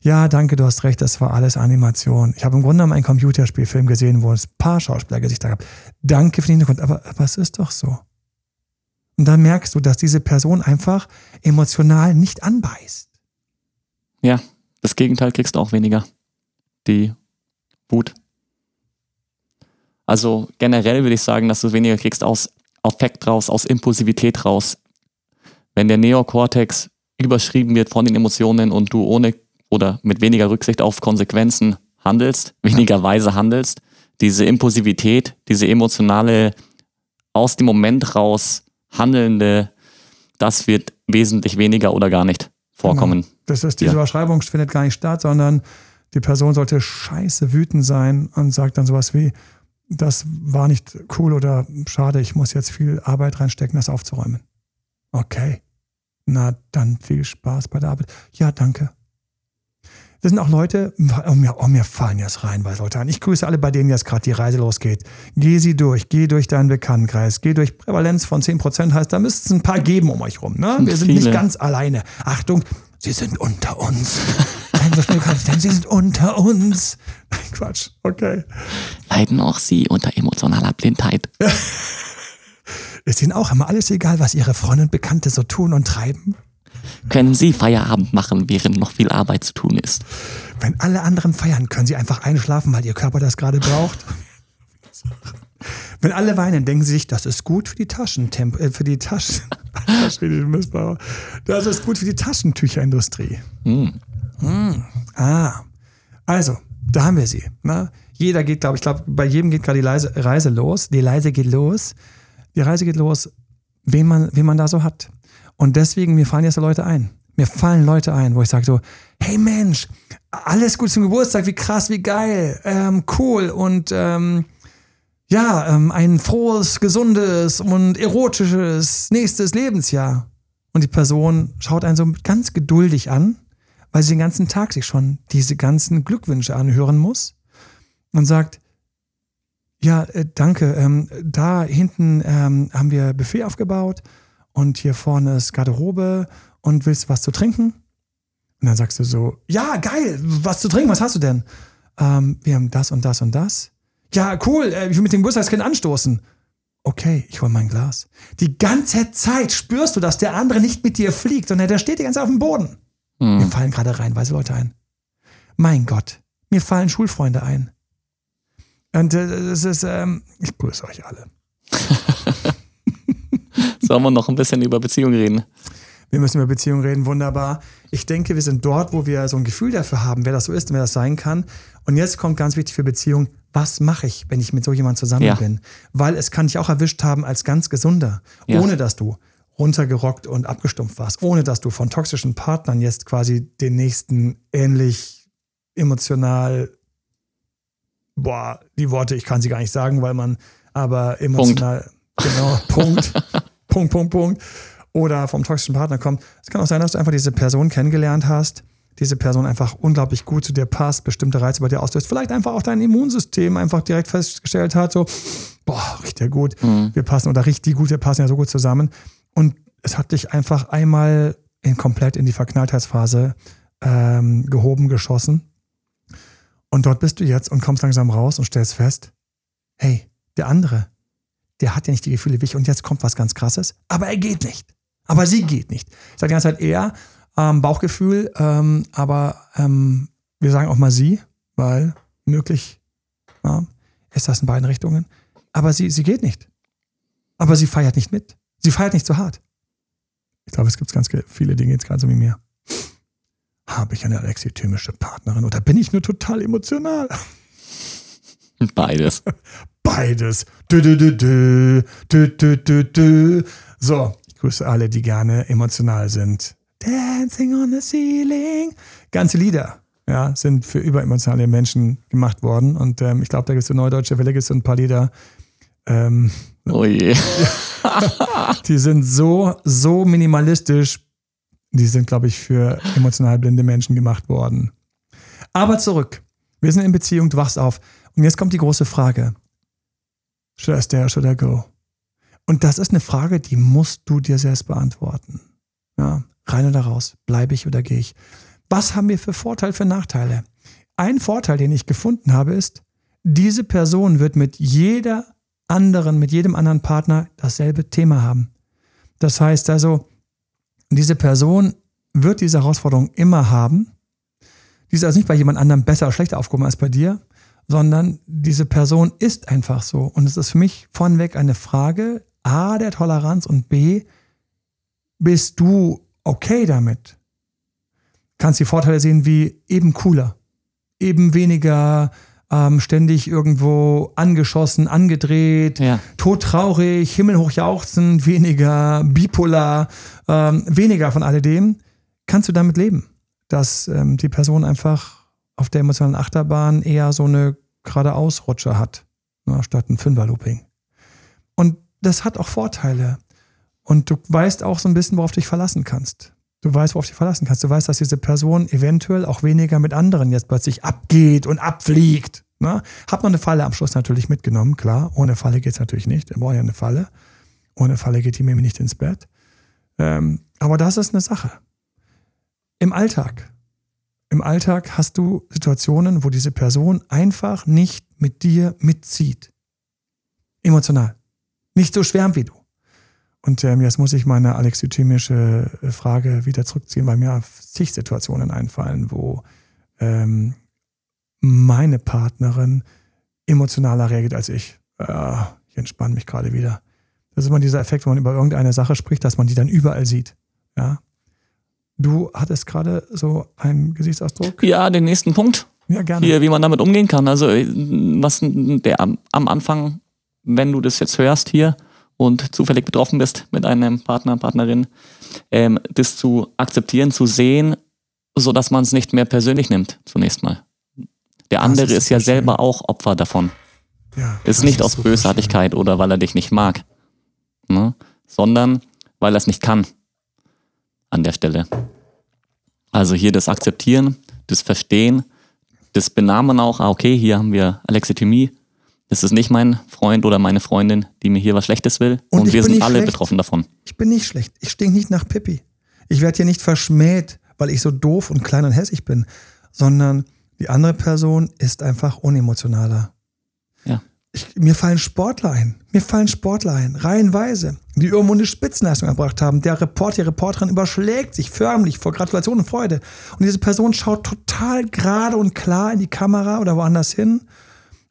Ja, danke, du hast recht, das war alles Animation. Ich habe im Grunde genommen einen Computerspielfilm gesehen, wo es ein paar Schauspielergesichter gab. Danke für den Hintergrund, aber, aber es ist doch so. Und dann merkst du, dass diese Person einfach emotional nicht anbeißt. Ja, das Gegenteil kriegst du auch weniger. Die Wut. Also generell würde ich sagen, dass du weniger kriegst aus Affekt raus, aus Impulsivität raus. Wenn der Neokortex überschrieben wird von den Emotionen und du ohne oder mit weniger Rücksicht auf Konsequenzen handelst, weniger weise handelst, diese Impulsivität, diese emotionale, aus dem Moment raus handelnde, das wird wesentlich weniger oder gar nicht vorkommen. Genau. Das ist diese ja. Überschreibung findet gar nicht statt, sondern die Person sollte scheiße wütend sein und sagt dann sowas wie, das war nicht cool oder schade, ich muss jetzt viel Arbeit reinstecken, das aufzuräumen. Okay. Na, dann viel Spaß bei der Arbeit. Ja, danke. Das sind auch Leute, oh mir, oh, mir fallen jetzt rein bei Leute an. Ich grüße alle, bei denen jetzt gerade die Reise losgeht. Geh sie durch, geh durch deinen Bekanntenkreis, geh durch Prävalenz von 10%, heißt, da müsste es ein paar geben um euch rum. Ne? Wir sind Viele. nicht ganz alleine. Achtung, sie sind unter uns. Kann ich denn, sie sind unter uns. Nein, Quatsch, okay. Leiden auch sie unter emotionaler Blindheit. ist ihnen auch immer alles egal, was ihre Freunde und Bekannte so tun und treiben? können Sie Feierabend machen, während noch viel Arbeit zu tun ist. Wenn alle anderen feiern, können Sie einfach einschlafen, weil Ihr Körper das gerade braucht. Wenn alle weinen, denken Sie sich, das ist gut für die Taschentemp äh, für die Taschen. das ist gut für die Taschentücherindustrie. Mm. Mm. Ah, also da haben wir sie. Ne? Jeder geht, glaube ich, glaube bei jedem geht gerade die Leise, Reise los. Die Reise geht los. Die Reise geht los, wen man, wen man da so hat. Und deswegen, mir fallen jetzt Leute ein. Mir fallen Leute ein, wo ich sage so, hey Mensch, alles gut zum Geburtstag, wie krass, wie geil, ähm, cool und ähm, ja, ähm, ein frohes, gesundes und erotisches nächstes Lebensjahr. Und die Person schaut einen so ganz geduldig an, weil sie den ganzen Tag sich schon diese ganzen Glückwünsche anhören muss und sagt, ja, äh, danke, ähm, da hinten ähm, haben wir Buffet aufgebaut und hier vorne ist Garderobe und willst du was zu trinken? Und dann sagst du so, ja, geil, was zu trinken, was hast du denn? Ähm, wir haben das und das und das. Ja, cool, äh, ich will mit dem Geburtstagskind anstoßen. Okay, ich hol mein Glas. Die ganze Zeit spürst du, dass der andere nicht mit dir fliegt, sondern der steht die ganze Zeit auf dem Boden. Mhm. Mir fallen gerade reihenweise Leute ein. Mein Gott, mir fallen Schulfreunde ein. Und äh, es ist, ähm, ich grüße euch alle. Sollen wir noch ein bisschen über Beziehungen reden? Wir müssen über Beziehungen reden, wunderbar. Ich denke, wir sind dort, wo wir so ein Gefühl dafür haben, wer das so ist und wer das sein kann. Und jetzt kommt ganz wichtig für Beziehungen, was mache ich, wenn ich mit so jemandem zusammen ja. bin? Weil es kann dich auch erwischt haben als ganz gesunder, ja. ohne dass du runtergerockt und abgestumpft warst, ohne dass du von toxischen Partnern jetzt quasi den nächsten ähnlich emotional, boah, die Worte, ich kann sie gar nicht sagen, weil man, aber emotional, Punkt. genau, Punkt. Punkt, Punkt, Punkt. Oder vom toxischen Partner kommt. Es kann auch sein, dass du einfach diese Person kennengelernt hast, diese Person einfach unglaublich gut zu dir passt, bestimmte Reize bei dir auslöst. Vielleicht einfach auch dein Immunsystem einfach direkt festgestellt hat, so, boah, riecht der gut, mhm. wir passen oder riecht die gut, wir passen ja so gut zusammen. Und es hat dich einfach einmal in, komplett in die Verknalltheitsphase ähm, gehoben, geschossen. Und dort bist du jetzt und kommst langsam raus und stellst fest, hey, der andere, der hat ja nicht die Gefühle wie ich und jetzt kommt was ganz krasses, aber er geht nicht. Aber sie geht nicht. Ich sage die ganze Zeit eher ähm, Bauchgefühl, ähm, aber ähm, wir sagen auch mal sie, weil möglich ja, ist das in beiden Richtungen. Aber sie, sie geht nicht. Aber sie feiert nicht mit. Sie feiert nicht so hart. Ich glaube, es gibt ganz viele Dinge jetzt gerade so wie mir. Habe ich eine alexithymische Partnerin oder bin ich nur total emotional? Beides. Beides. Dö, dö, dö, dö, dö, dö, dö, dö. So, ich grüße alle, die gerne emotional sind. Dancing on the ceiling. Ganze Lieder ja, sind für überemotionale Menschen gemacht worden. Und ähm, ich glaube, da gibt es eine neue deutsche Welle, gibt es ein paar Lieder. Ähm, oh je. die sind so, so minimalistisch. Die sind, glaube ich, für emotional blinde Menschen gemacht worden. Aber zurück. Wir sind in Beziehung, du wachst auf. Und jetzt kommt die große Frage. Should I stay or should I go? Und das ist eine Frage, die musst du dir selbst beantworten. Ja, rein oder raus, bleibe ich oder gehe ich? Was haben wir für Vorteile, für Nachteile? Ein Vorteil, den ich gefunden habe, ist, diese Person wird mit jeder anderen, mit jedem anderen Partner dasselbe Thema haben. Das heißt also, diese Person wird diese Herausforderung immer haben. Die ist also nicht bei jemand anderem besser oder schlechter aufgehoben als bei dir, sondern diese Person ist einfach so. Und es ist für mich vorneweg eine Frage, A, der Toleranz und B, bist du okay damit? Kannst die Vorteile sehen wie eben cooler, eben weniger ähm, ständig irgendwo angeschossen, angedreht, ja. todtraurig, himmelhoch jauchzend, weniger bipolar, ähm, weniger von alledem. Kannst du damit leben, dass ähm, die Person einfach auf der emotionalen Achterbahn eher so eine geradeausrutsche hat, ne, statt ein Fünferlooping. Und das hat auch Vorteile. Und du weißt auch so ein bisschen, worauf du dich verlassen kannst. Du weißt, worauf du dich verlassen kannst. Du weißt, dass diese Person eventuell auch weniger mit anderen jetzt plötzlich abgeht und abfliegt. Ne? Hab noch eine Falle am Schluss natürlich mitgenommen, klar. Ohne Falle geht es natürlich nicht. Wir brauchen ja eine Falle. Ohne Falle geht die mir nicht ins Bett. Ähm, aber das ist eine Sache. Im Alltag. Im Alltag hast du Situationen, wo diese Person einfach nicht mit dir mitzieht. Emotional. Nicht so schwärmt wie du. Und ähm, jetzt muss ich meine alexithymische äh, Frage wieder zurückziehen, weil mir zig Situationen einfallen, wo ähm, meine Partnerin emotionaler reagiert als ich. Äh, ich entspanne mich gerade wieder. Das ist immer dieser Effekt, wenn man über irgendeine Sache spricht, dass man die dann überall sieht. Ja. Du hattest gerade so einen Gesichtsausdruck. Ja, den nächsten Punkt. Ja, gerne. Hier, wie man damit umgehen kann. Also, äh, was der am, am Anfang, wenn du das jetzt hörst hier, und zufällig betroffen bist mit einem Partner, Partnerin, ähm, das zu akzeptieren, zu sehen, so dass man es nicht mehr persönlich nimmt, zunächst mal. Der andere ist, ist, ja selber auch Opfer davon. Ja, ist nicht ist aus Bösartigkeit schön. oder weil er dich nicht mag, ne? sondern weil er es nicht kann an der Stelle. Also hier das Akzeptieren, das Verstehen, das Benamen auch, ah, okay, hier haben wir Alexithymie, es ist nicht mein Freund oder meine Freundin, die mir hier was Schlechtes will. Und, und wir sind alle schlecht. betroffen davon. Ich bin nicht schlecht. Ich stink nicht nach Pippi. Ich werde hier nicht verschmäht, weil ich so doof und klein und hässlich bin, sondern die andere Person ist einfach unemotionaler. Ja. Ich, mir fallen Sportler ein. Mir fallen Sportler ein. Reihenweise. Die irgendwo eine Spitzenleistung erbracht haben. Der Reporter, die Reporterin überschlägt sich förmlich vor Gratulation und Freude. Und diese Person schaut total gerade und klar in die Kamera oder woanders hin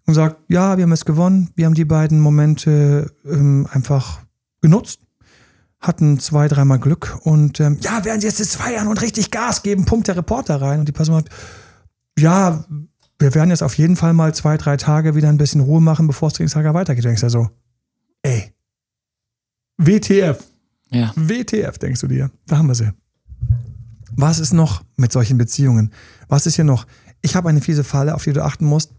und sagt, ja, wir haben es gewonnen, wir haben die beiden Momente ähm, einfach genutzt, hatten zwei, dreimal Glück und ähm, ja, werden sie jetzt das feiern und richtig Gas geben, pumpt der Reporter rein und die Person hat, ja, wir werden jetzt auf jeden Fall mal zwei, drei Tage wieder ein bisschen Ruhe machen, bevor es Trainingslager weitergeht. Du denkst ja so, ey, WTF. Ja. WTF, denkst du dir. Da haben wir sie. Was ist noch mit solchen Beziehungen? Was ist hier noch? Ich habe eine fiese Falle, auf die du achten musst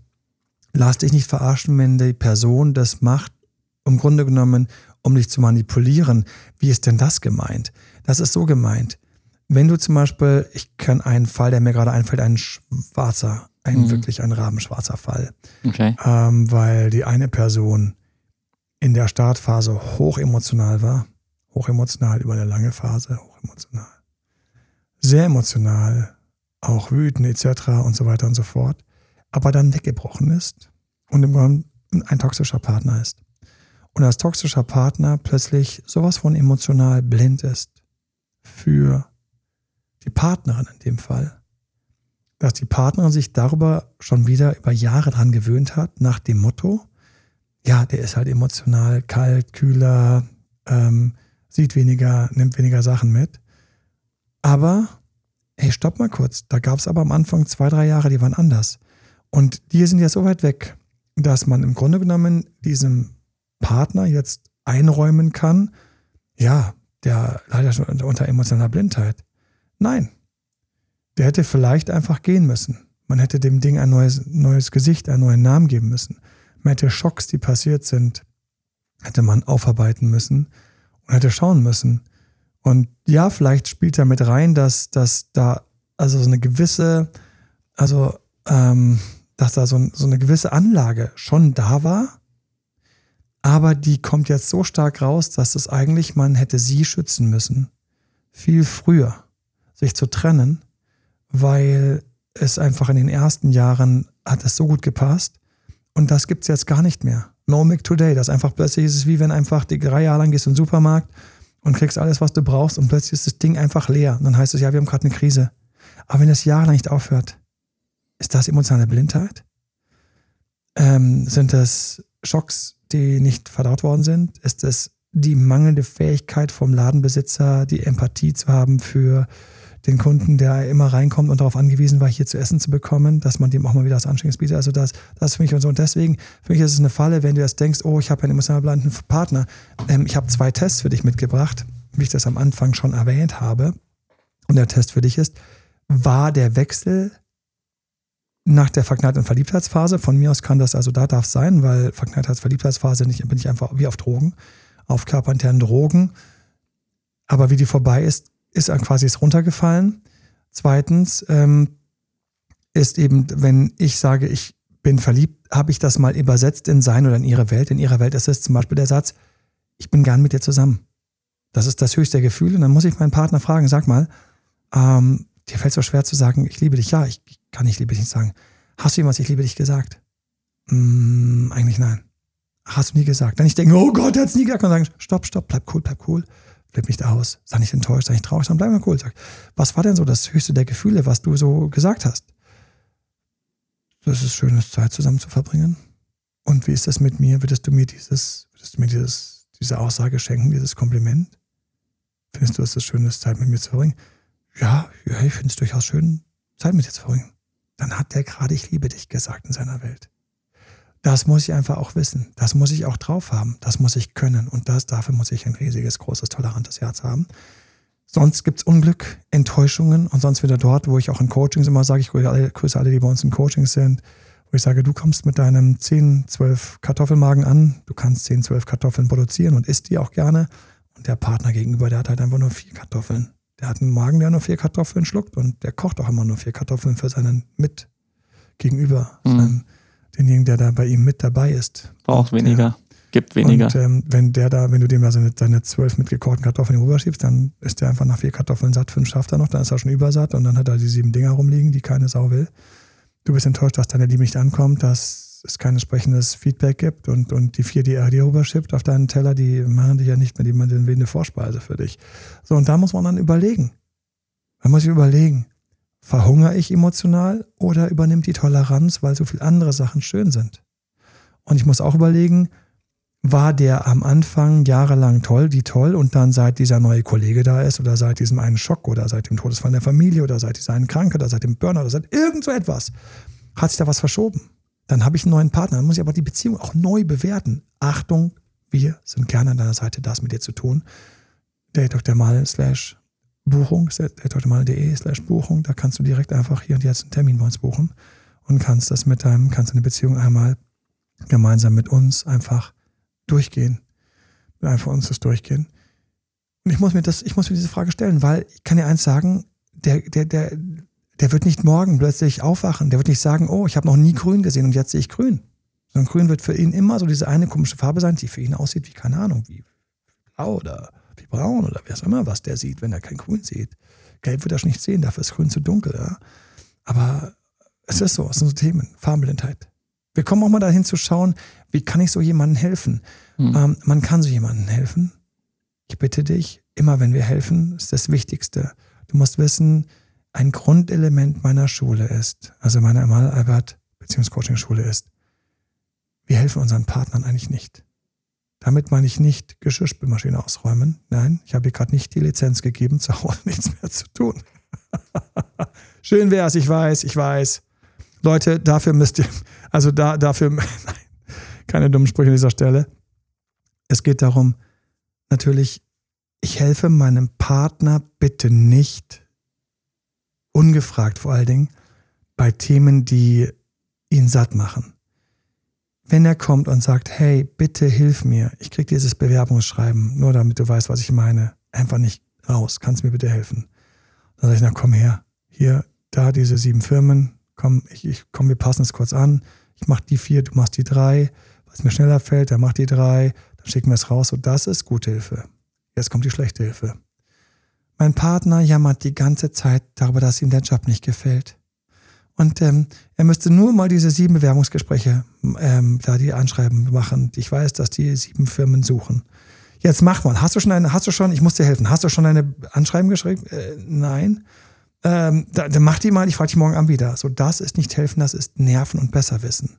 lass dich nicht verarschen, wenn die Person das macht, im Grunde genommen, um dich zu manipulieren. Wie ist denn das gemeint? Das ist so gemeint. Wenn du zum Beispiel, ich kenne einen Fall, der mir gerade einfällt, ein schwarzer, ein mhm. wirklich ein rabenschwarzer Fall. Okay. Ähm, weil die eine Person in der Startphase hochemotional war. Hochemotional über eine lange Phase, hochemotional. Sehr emotional, auch wütend etc. und so weiter und so fort aber dann weggebrochen ist und im Grunde ein toxischer Partner ist. Und als toxischer Partner plötzlich sowas von emotional blind ist für die Partnerin in dem Fall, dass die Partnerin sich darüber schon wieder über Jahre dran gewöhnt hat, nach dem Motto, ja, der ist halt emotional kalt, kühler, ähm, sieht weniger, nimmt weniger Sachen mit. Aber, hey, stopp mal kurz, da gab es aber am Anfang zwei, drei Jahre, die waren anders. Und die sind ja so weit weg, dass man im Grunde genommen diesem Partner jetzt einräumen kann, ja, der leider schon unter emotionaler Blindheit. Nein, der hätte vielleicht einfach gehen müssen. Man hätte dem Ding ein neues, neues Gesicht, einen neuen Namen geben müssen. Man hätte Schocks, die passiert sind, hätte man aufarbeiten müssen und hätte schauen müssen. Und ja, vielleicht spielt er mit rein, dass, dass da also so eine gewisse, also ähm, dass da so, so eine gewisse Anlage schon da war, Aber die kommt jetzt so stark raus, dass es eigentlich, man hätte sie schützen müssen. Viel früher, sich zu trennen, weil es einfach in den ersten Jahren hat es so gut gepasst. Und das gibt es jetzt gar nicht mehr. No Mic Today. Das einfach plötzlich ist es wie wenn einfach die drei Jahre lang gehst in den Supermarkt und kriegst alles, was du brauchst und plötzlich ist das Ding einfach leer. Und dann heißt es, ja, wir haben gerade eine Krise. Aber wenn das jahrelang nicht aufhört, ist das emotionale Blindheit? Ähm, sind das Schocks, die nicht verdaut worden sind? Ist es die mangelnde Fähigkeit vom Ladenbesitzer, die Empathie zu haben für den Kunden, der immer reinkommt und darauf angewiesen war, hier zu essen zu bekommen, dass man dem auch mal wieder was Anständiges bietet. Also das, das für mich und so. Und deswegen, für mich ist es eine Falle, wenn du jetzt denkst, oh, ich habe einen emotional blinden Partner. Ähm, ich habe zwei Tests für dich mitgebracht, wie ich das am Anfang schon erwähnt habe. Und der Test für dich ist, war der Wechsel nach der Verknallt- und Verliebtheitsphase, von mir aus kann das also da darf sein, weil Verknalltheits- Verliebtheitsphase nicht, bin ich einfach wie auf Drogen, auf körperinternen Drogen. Aber wie die vorbei ist, ist quasi ist runtergefallen. Zweitens ähm, ist eben, wenn ich sage, ich bin verliebt, habe ich das mal übersetzt in sein oder in ihre Welt. In ihrer Welt ist es zum Beispiel der Satz, ich bin gern mit dir zusammen. Das ist das höchste Gefühl. Und dann muss ich meinen Partner fragen, sag mal, ähm, dir fällt es so schwer zu sagen, ich liebe dich. Ja, ich, ich kann ich liebe dich nicht sagen. Hast du jemals ich liebe dich gesagt? Mm, eigentlich nein. Hast du nie gesagt. Dann ich denke, oh Gott, er hat es nie gesagt. Und sagen, stopp, stopp, bleib cool, bleib cool flipp nicht aus, sei nicht enttäuscht, sei nicht traurig, dann bleib mal cool. Sag, was war denn so das höchste der Gefühle, was du so gesagt hast? Das ist schönes Zeit zusammen zu verbringen. Und wie ist das mit mir? Würdest du mir dieses, würdest du mir dieses, diese Aussage schenken, dieses Kompliment? Findest du es ist schönes Zeit mit mir zu verbringen? Ja, ja ich finde es durchaus schön, Zeit mit dir zu verbringen. Dann hat der gerade ich liebe dich gesagt in seiner Welt. Das muss ich einfach auch wissen. Das muss ich auch drauf haben. Das muss ich können. Und das, dafür muss ich ein riesiges, großes, tolerantes Herz haben. Sonst gibt es Unglück, Enttäuschungen und sonst wieder dort, wo ich auch in Coachings immer sage, ich grüße alle, die bei uns in Coachings sind, wo ich sage, du kommst mit deinem 10, 12 Kartoffelmagen an, du kannst 10, 12 Kartoffeln produzieren und isst die auch gerne. Und der Partner gegenüber, der hat halt einfach nur vier Kartoffeln. Der hat einen Magen, der nur vier Kartoffeln schluckt und der kocht auch immer nur vier Kartoffeln für seinen Mit gegenüber, mhm. seinen denjenigen, der da bei ihm mit dabei ist. Braucht weniger, gibt weniger. Und ähm, wenn der da, wenn du dem da seine, seine zwölf mitgekochten Kartoffeln rüberschiebst, dann ist der einfach nach vier Kartoffeln satt, fünf schafft er noch, dann ist er schon übersatt und dann hat er die sieben Dinger rumliegen, die keine Sau will. Du bist enttäuscht, dass deine Liebe nicht ankommt, dass es kein entsprechendes Feedback gibt und, und die vier, die er dir rüberschippt auf deinen Teller, die machen dich ja nicht mehr, die machen eine Vorspeise für dich. So, und da muss man dann überlegen. Man muss sich überlegen, Verhungere ich emotional oder übernimmt die Toleranz, weil so viele andere Sachen schön sind? Und ich muss auch überlegen, war der am Anfang jahrelang toll, die toll, und dann seit dieser neue Kollege da ist oder seit diesem einen Schock oder seit dem Todesfall der Familie oder seit dieser einen Krankheit oder seit dem Burnout oder seit irgend so etwas, hat sich da was verschoben. Dann habe ich einen neuen Partner, dann muss ich aber die Beziehung auch neu bewerten. Achtung, wir sind gerne an deiner Seite, das mit dir zu tun. Der slash Buchung, mal.de slash Buchung, da kannst du direkt einfach hier und jetzt einen Termin bei uns buchen und kannst das mit deinem, kannst eine Beziehung einmal gemeinsam mit uns einfach durchgehen. Einfach uns das durchgehen. Und ich muss mir das, ich muss mir diese Frage stellen, weil ich kann dir eins sagen, der, der, der, der wird nicht morgen plötzlich aufwachen. Der wird nicht sagen, oh, ich habe noch nie grün gesehen und jetzt sehe ich grün. Sondern grün wird für ihn immer so diese eine komische Farbe sein, die für ihn aussieht wie, keine Ahnung, wie blau oder wie braun oder wer auch immer, was der sieht, wenn er kein Grün sieht. Gelb wird er schon nicht sehen, dafür ist Grün zu dunkel. Ja? Aber es ist so, es sind so Themen, Farbenblindheit. Wir kommen auch mal dahin zu schauen, wie kann ich so jemandem helfen? Mhm. Ähm, man kann so jemandem helfen. Ich bitte dich, immer wenn wir helfen, ist das Wichtigste. Du musst wissen, ein Grundelement meiner Schule ist, also meiner Amal Albert Beziehungscoaching-Schule ist, wir helfen unseren Partnern eigentlich nicht. Damit meine ich nicht Geschirrspülmaschine ausräumen. Nein, ich habe hier gerade nicht die Lizenz gegeben, zu Hause nichts mehr zu tun. Schön wäre es, ich weiß, ich weiß. Leute, dafür müsst ihr, also da, dafür, nein, keine dummen Sprüche an dieser Stelle. Es geht darum, natürlich, ich helfe meinem Partner bitte nicht, ungefragt vor allen Dingen, bei Themen, die ihn satt machen wenn er kommt und sagt, hey, bitte hilf mir, ich krieg dieses Bewerbungsschreiben, nur damit du weißt, was ich meine, einfach nicht raus, kannst mir bitte helfen. Dann sage ich, na komm her, hier, da diese sieben Firmen, komm, ich, ich komm, wir passen es kurz an, ich mach die vier, du machst die drei, es mir schneller fällt, dann macht die drei, dann schicken wir es raus. Und das ist gute Hilfe. Jetzt kommt die schlechte Hilfe. Mein Partner jammert die ganze Zeit darüber, dass ihm der Job nicht gefällt. Und ähm, er müsste nur mal diese sieben Bewerbungsgespräche, ähm, da die Anschreiben machen. Ich weiß, dass die sieben Firmen suchen. Jetzt mach mal. Hast du schon eine, hast du schon, ich muss dir helfen, hast du schon eine Anschreiben geschrieben? Äh, nein. Ähm, dann, mach die mal, ich frage dich morgen an wieder. So, das ist nicht helfen, das ist nerven und besser wissen.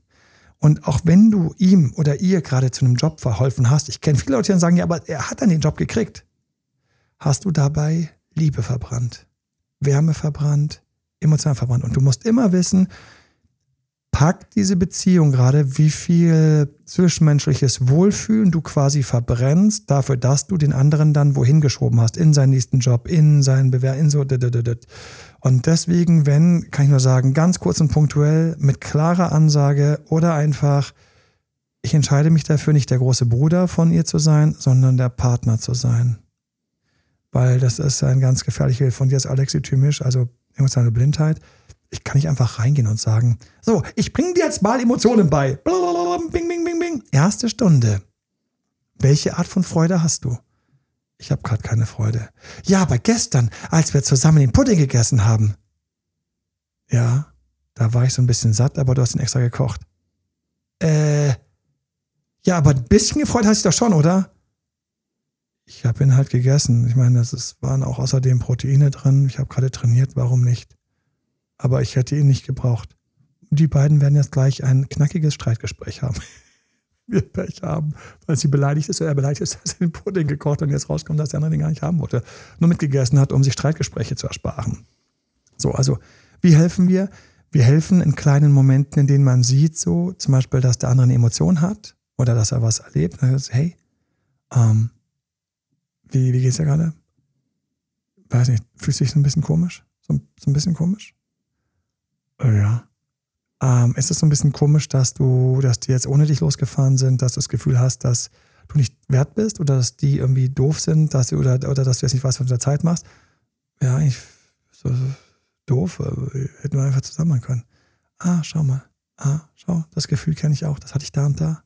Und auch wenn du ihm oder ihr gerade zu einem Job verholfen hast, ich kenne viele Leute, die sagen, ja, aber er hat dann den Job gekriegt. Hast du dabei Liebe verbrannt, Wärme verbrannt, emotional verbrannt. Und du musst immer wissen, packt diese Beziehung gerade, wie viel zwischenmenschliches Wohlfühlen du quasi verbrennst, dafür, dass du den anderen dann wohin geschoben hast, in seinen nächsten Job, in seinen Bewerb, in so. Und deswegen, wenn, kann ich nur sagen, ganz kurz und punktuell, mit klarer Ansage oder einfach, ich entscheide mich dafür, nicht der große Bruder von ihr zu sein, sondern der Partner zu sein. Weil das ist ein ganz gefährlicher Hilfe. Und jetzt alexithymisch, also emotionale Blindheit. Ich kann nicht einfach reingehen und sagen, so, ich bringe dir jetzt mal Emotionen bei. Bing, bing, bing, bing. Erste Stunde. Welche Art von Freude hast du? Ich habe gerade keine Freude. Ja, aber gestern, als wir zusammen den Pudding gegessen haben. Ja, da war ich so ein bisschen satt, aber du hast ihn extra gekocht. Äh, ja, aber ein bisschen gefreut hast du dich doch schon, oder? Ich habe ihn halt gegessen. Ich meine, es waren auch außerdem Proteine drin. Ich habe gerade trainiert, warum nicht? aber ich hätte ihn nicht gebraucht. Die beiden werden jetzt gleich ein knackiges Streitgespräch haben. Wir Pech haben, weil sie beleidigt ist oder er beleidigt ist, dass er den Pudding gekocht und jetzt rauskommt, dass der andere den gar nicht haben wollte. Nur mitgegessen hat, um sich Streitgespräche zu ersparen. So, also, wie helfen wir? Wir helfen in kleinen Momenten, in denen man sieht, so zum Beispiel, dass der andere eine Emotion hat oder dass er was erlebt. Dann heißt, hey, ähm, wie, wie geht's dir gerade? Weiß nicht, fühlst du dich so ein bisschen komisch? So, so ein bisschen komisch? Äh, ja. Ähm, ist es so ein bisschen komisch, dass du, dass die jetzt ohne dich losgefahren sind, dass du das Gefühl hast, dass du nicht wert bist oder dass die irgendwie doof sind, dass du, oder, oder dass du jetzt nicht weißt, was du in der Zeit machst? Ja, ich so, so doof, hätten wir einfach zusammen können. Ah, schau mal. Ah, schau, das Gefühl kenne ich auch, das hatte ich da und da.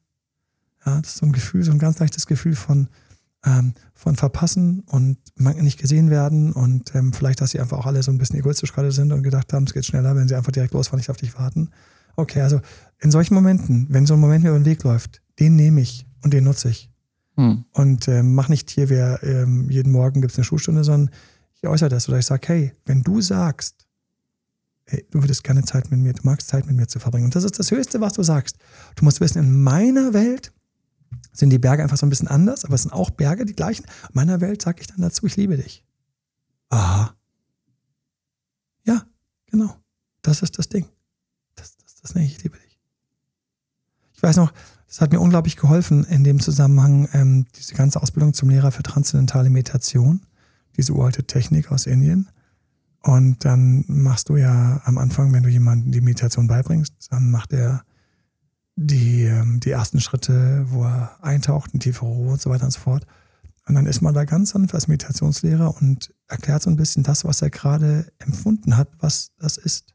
Ja, das ist so ein Gefühl, so ein ganz leichtes Gefühl von, ähm, von verpassen und nicht gesehen werden und ähm, vielleicht, dass sie einfach auch alle so ein bisschen egoistisch gerade sind und gedacht haben, es geht schneller, wenn sie einfach direkt losfahren, nicht auf dich warten. Okay, also in solchen Momenten, wenn so ein Moment mir über den Weg läuft, den nehme ich und den nutze ich. Hm. Und ähm, mach nicht hier, wer ähm, jeden Morgen gibt es eine Schulstunde, sondern ich äußere das oder ich sage, hey, wenn du sagst, hey, du würdest gerne Zeit mit mir, du magst Zeit mit mir zu verbringen. Und das ist das Höchste, was du sagst. Du musst wissen, in meiner Welt sind die Berge einfach so ein bisschen anders, aber es sind auch Berge, die gleichen. In meiner Welt sage ich dann dazu, ich liebe dich. Aha. Ja, genau. Das ist das Ding. Das, das, das nenne ich, ich liebe dich. Ich weiß noch, das hat mir unglaublich geholfen in dem Zusammenhang, ähm, diese ganze Ausbildung zum Lehrer für transzendentale Meditation, diese uralte Technik aus Indien. Und dann machst du ja am Anfang, wenn du jemandem die Meditation beibringst, dann macht er die, ähm, die ersten Schritte, wo er eintaucht in tiefe Ruhe und so weiter und so fort. Und dann ist man da ganz sanft als Meditationslehrer und erklärt so ein bisschen das, was er gerade empfunden hat, was das ist.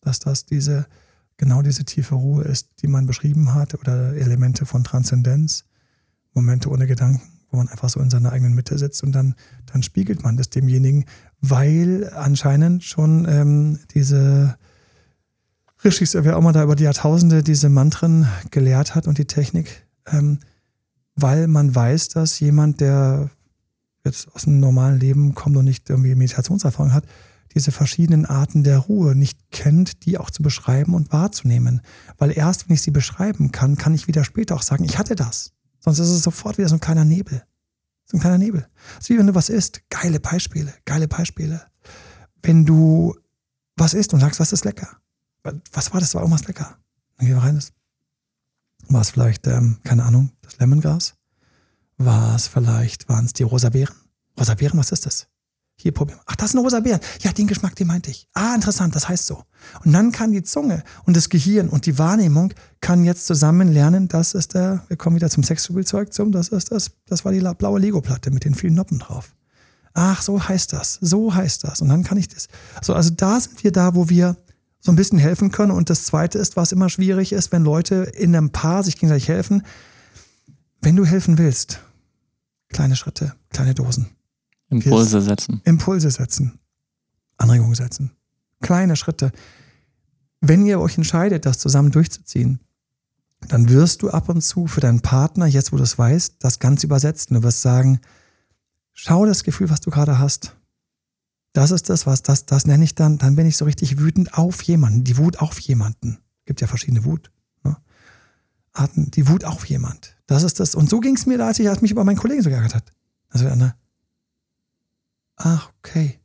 Dass das diese, genau diese tiefe Ruhe ist, die man beschrieben hat, oder Elemente von Transzendenz, Momente ohne Gedanken, wo man einfach so in seiner eigenen Mitte sitzt und dann, dann spiegelt man das demjenigen, weil anscheinend schon ähm, diese Rishis, wer auch mal da über die Jahrtausende diese Mantren gelehrt hat und die Technik, ähm, weil man weiß, dass jemand, der jetzt aus einem normalen Leben kommt und nicht irgendwie Meditationserfahrung hat, diese verschiedenen Arten der Ruhe nicht kennt, die auch zu beschreiben und wahrzunehmen. Weil erst, wenn ich sie beschreiben kann, kann ich wieder später auch sagen, ich hatte das. Sonst ist es sofort wieder so ein kleiner Nebel. So ein kleiner Nebel. Es ist wie wenn du was isst. Geile Beispiele, geile Beispiele. Wenn du was isst und sagst, was ist lecker was war das? War irgendwas lecker. Dann gehen wir rein. War es vielleicht, ähm, keine Ahnung, das Lemongras? War es vielleicht, waren es die rosa Beeren? Rosa Beeren, was ist das? Hier probieren. Ach, das sind rosa Beeren. Ja, den Geschmack, den meinte ich. Ah, interessant, das heißt so. Und dann kann die Zunge und das Gehirn und die Wahrnehmung kann jetzt zusammen lernen, das ist der, wir kommen wieder zum Sexspielzeug zum, das ist das, das war die blaue Lego-Platte mit den vielen Noppen drauf. Ach, so heißt das, so heißt das. Und dann kann ich das. So, also da sind wir da, wo wir so ein bisschen helfen können. Und das Zweite ist, was immer schwierig ist, wenn Leute in einem Paar sich gegenseitig helfen. Wenn du helfen willst, kleine Schritte, kleine Dosen. Impulse setzen. Impulse setzen. Anregungen setzen. Kleine Schritte. Wenn ihr euch entscheidet, das zusammen durchzuziehen, dann wirst du ab und zu für deinen Partner, jetzt wo du es weißt, das Ganze übersetzen. Du wirst sagen, schau das Gefühl, was du gerade hast. Das ist das, was das, das nenne ich dann, dann bin ich so richtig wütend auf jemanden. Die Wut auf jemanden. Gibt ja verschiedene Wut. Ne? Die Wut auf jemand. Das ist das. Und so ging es mir, als ich als mich über meinen Kollegen so geärgert hat. Also der andere, ach, okay.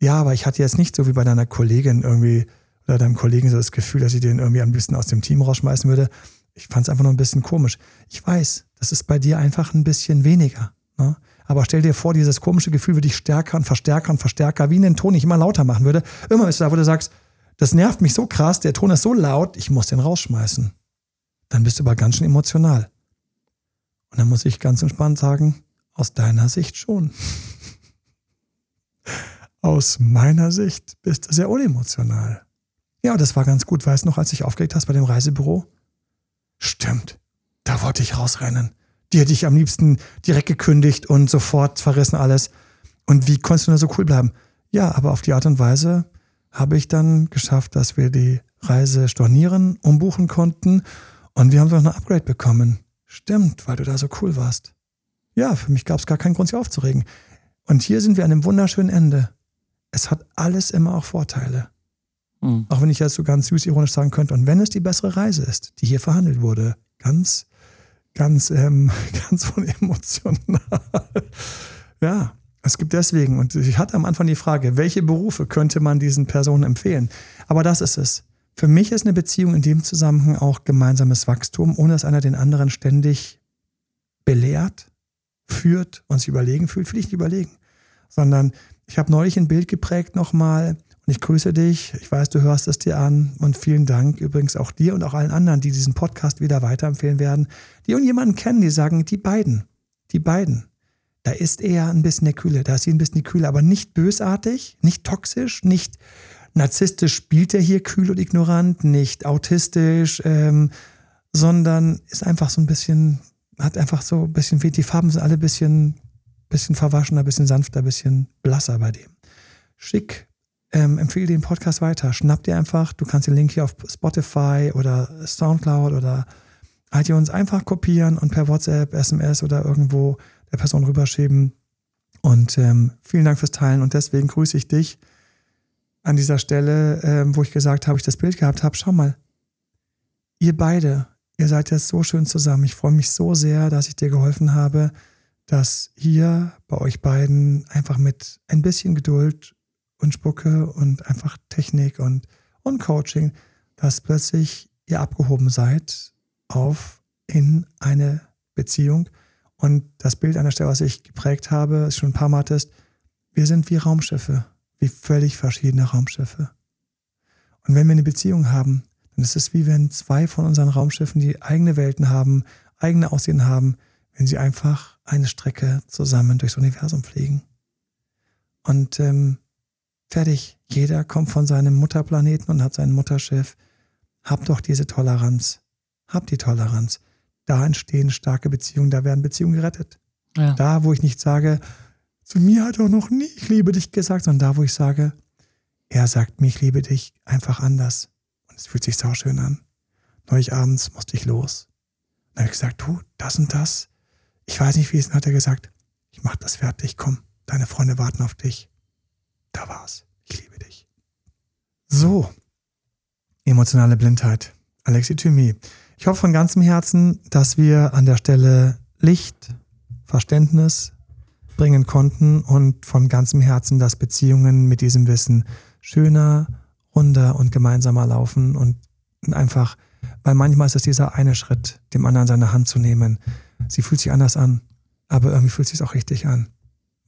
Ja, aber ich hatte jetzt nicht so wie bei deiner Kollegin irgendwie oder deinem Kollegen so das Gefühl, dass ich den irgendwie ein bisschen aus dem Team rausschmeißen würde. Ich fand es einfach nur ein bisschen komisch. Ich weiß, das ist bei dir einfach ein bisschen weniger. Ne? Aber stell dir vor, dieses komische Gefühl würde ich stärker und verstärker und verstärker, wie einen Ton ich immer lauter machen würde. Immer bist du da, wo du sagst, das nervt mich so krass, der Ton ist so laut, ich muss den rausschmeißen. Dann bist du aber ganz schön emotional. Und dann muss ich ganz entspannt sagen, aus deiner Sicht schon. aus meiner Sicht bist du sehr unemotional. Ja, das war ganz gut. Weißt du noch, als ich aufgelegt hast bei dem Reisebüro? Stimmt. Da wollte ich rausrennen. Die hätte ich am liebsten direkt gekündigt und sofort verrissen alles. Und wie konntest du nur so cool bleiben? Ja, aber auf die Art und Weise habe ich dann geschafft, dass wir die Reise stornieren, umbuchen konnten und wir haben noch ein Upgrade bekommen. Stimmt, weil du da so cool warst. Ja, für mich gab es gar keinen Grund, sich aufzuregen. Und hier sind wir an einem wunderschönen Ende. Es hat alles immer auch Vorteile. Mhm. Auch wenn ich jetzt so ganz süß ironisch sagen könnte, und wenn es die bessere Reise ist, die hier verhandelt wurde, ganz, ganz, ähm, ganz von emotional. ja, es gibt deswegen, und ich hatte am Anfang die Frage, welche Berufe könnte man diesen Personen empfehlen? Aber das ist es. Für mich ist eine Beziehung in dem Zusammenhang auch gemeinsames Wachstum, ohne dass einer den anderen ständig belehrt, führt und sich überlegen fühlt, fühle ich nicht überlegen. Sondern ich habe neulich ein Bild geprägt nochmal, ich grüße dich. Ich weiß, du hörst es dir an. Und vielen Dank übrigens auch dir und auch allen anderen, die diesen Podcast wieder weiterempfehlen werden, die jemanden kennen, die sagen, die beiden, die beiden. Da ist er ein bisschen der Kühle, da ist sie ein bisschen die Kühle, aber nicht bösartig, nicht toxisch, nicht narzisstisch spielt er hier kühl und ignorant, nicht autistisch, ähm, sondern ist einfach so ein bisschen, hat einfach so ein bisschen, die Farben sind alle ein bisschen, bisschen verwaschener, ein bisschen sanfter, ein bisschen blasser bei dem. Schick, ähm, empfehle den Podcast weiter. Schnapp dir einfach, du kannst den Link hier auf Spotify oder Soundcloud oder iTunes einfach kopieren und per WhatsApp, SMS oder irgendwo der Person rüberschieben. Und ähm, vielen Dank fürs Teilen und deswegen grüße ich dich an dieser Stelle, ähm, wo ich gesagt habe, ich das Bild gehabt habe. Schau mal, ihr beide, ihr seid jetzt so schön zusammen. Ich freue mich so sehr, dass ich dir geholfen habe, dass hier bei euch beiden einfach mit ein bisschen Geduld und Spucke und einfach Technik und, und Coaching, dass plötzlich ihr abgehoben seid auf in eine Beziehung. Und das Bild an der Stelle, was ich geprägt habe, ist schon ein paar Mal ist, wir sind wie Raumschiffe, wie völlig verschiedene Raumschiffe. Und wenn wir eine Beziehung haben, dann ist es wie wenn zwei von unseren Raumschiffen, die eigene Welten haben, eigene Aussehen haben, wenn sie einfach eine Strecke zusammen durchs Universum fliegen. Und ähm, Fertig. Jeder kommt von seinem Mutterplaneten und hat sein Mutterschiff. Hab doch diese Toleranz. Hab die Toleranz. Da entstehen starke Beziehungen, da werden Beziehungen gerettet. Ja. Da, wo ich nicht sage, zu mir hat er noch nie ich liebe dich gesagt, sondern da, wo ich sage, er sagt mir, ich liebe dich einfach anders. Und es fühlt sich sau schön an. Neulich abends musste ich los. Dann habe ich gesagt, du, das und das. Ich weiß nicht, wie es ist. Dann hat er gesagt, ich mach das fertig, komm, deine Freunde warten auf dich. Da war's. Ich liebe dich. So, emotionale Blindheit. Alexi Thymi. Ich hoffe von ganzem Herzen, dass wir an der Stelle Licht, Verständnis bringen konnten und von ganzem Herzen, dass Beziehungen mit diesem Wissen schöner, runder und gemeinsamer laufen und einfach, weil manchmal ist es dieser eine Schritt, dem anderen seine Hand zu nehmen. Sie fühlt sich anders an, aber irgendwie fühlt sich auch richtig an.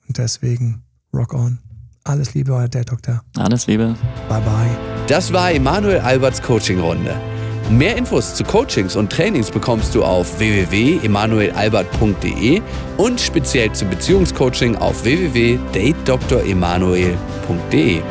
Und deswegen, rock on. Alles Liebe, euer Dad Doktor. Alles Liebe. Bye bye. Das war Emanuel Alberts Coaching-Runde. Mehr Infos zu Coachings und Trainings bekommst du auf www.emanuelalbert.de und speziell zum Beziehungscoaching auf www.datedremanuel.de.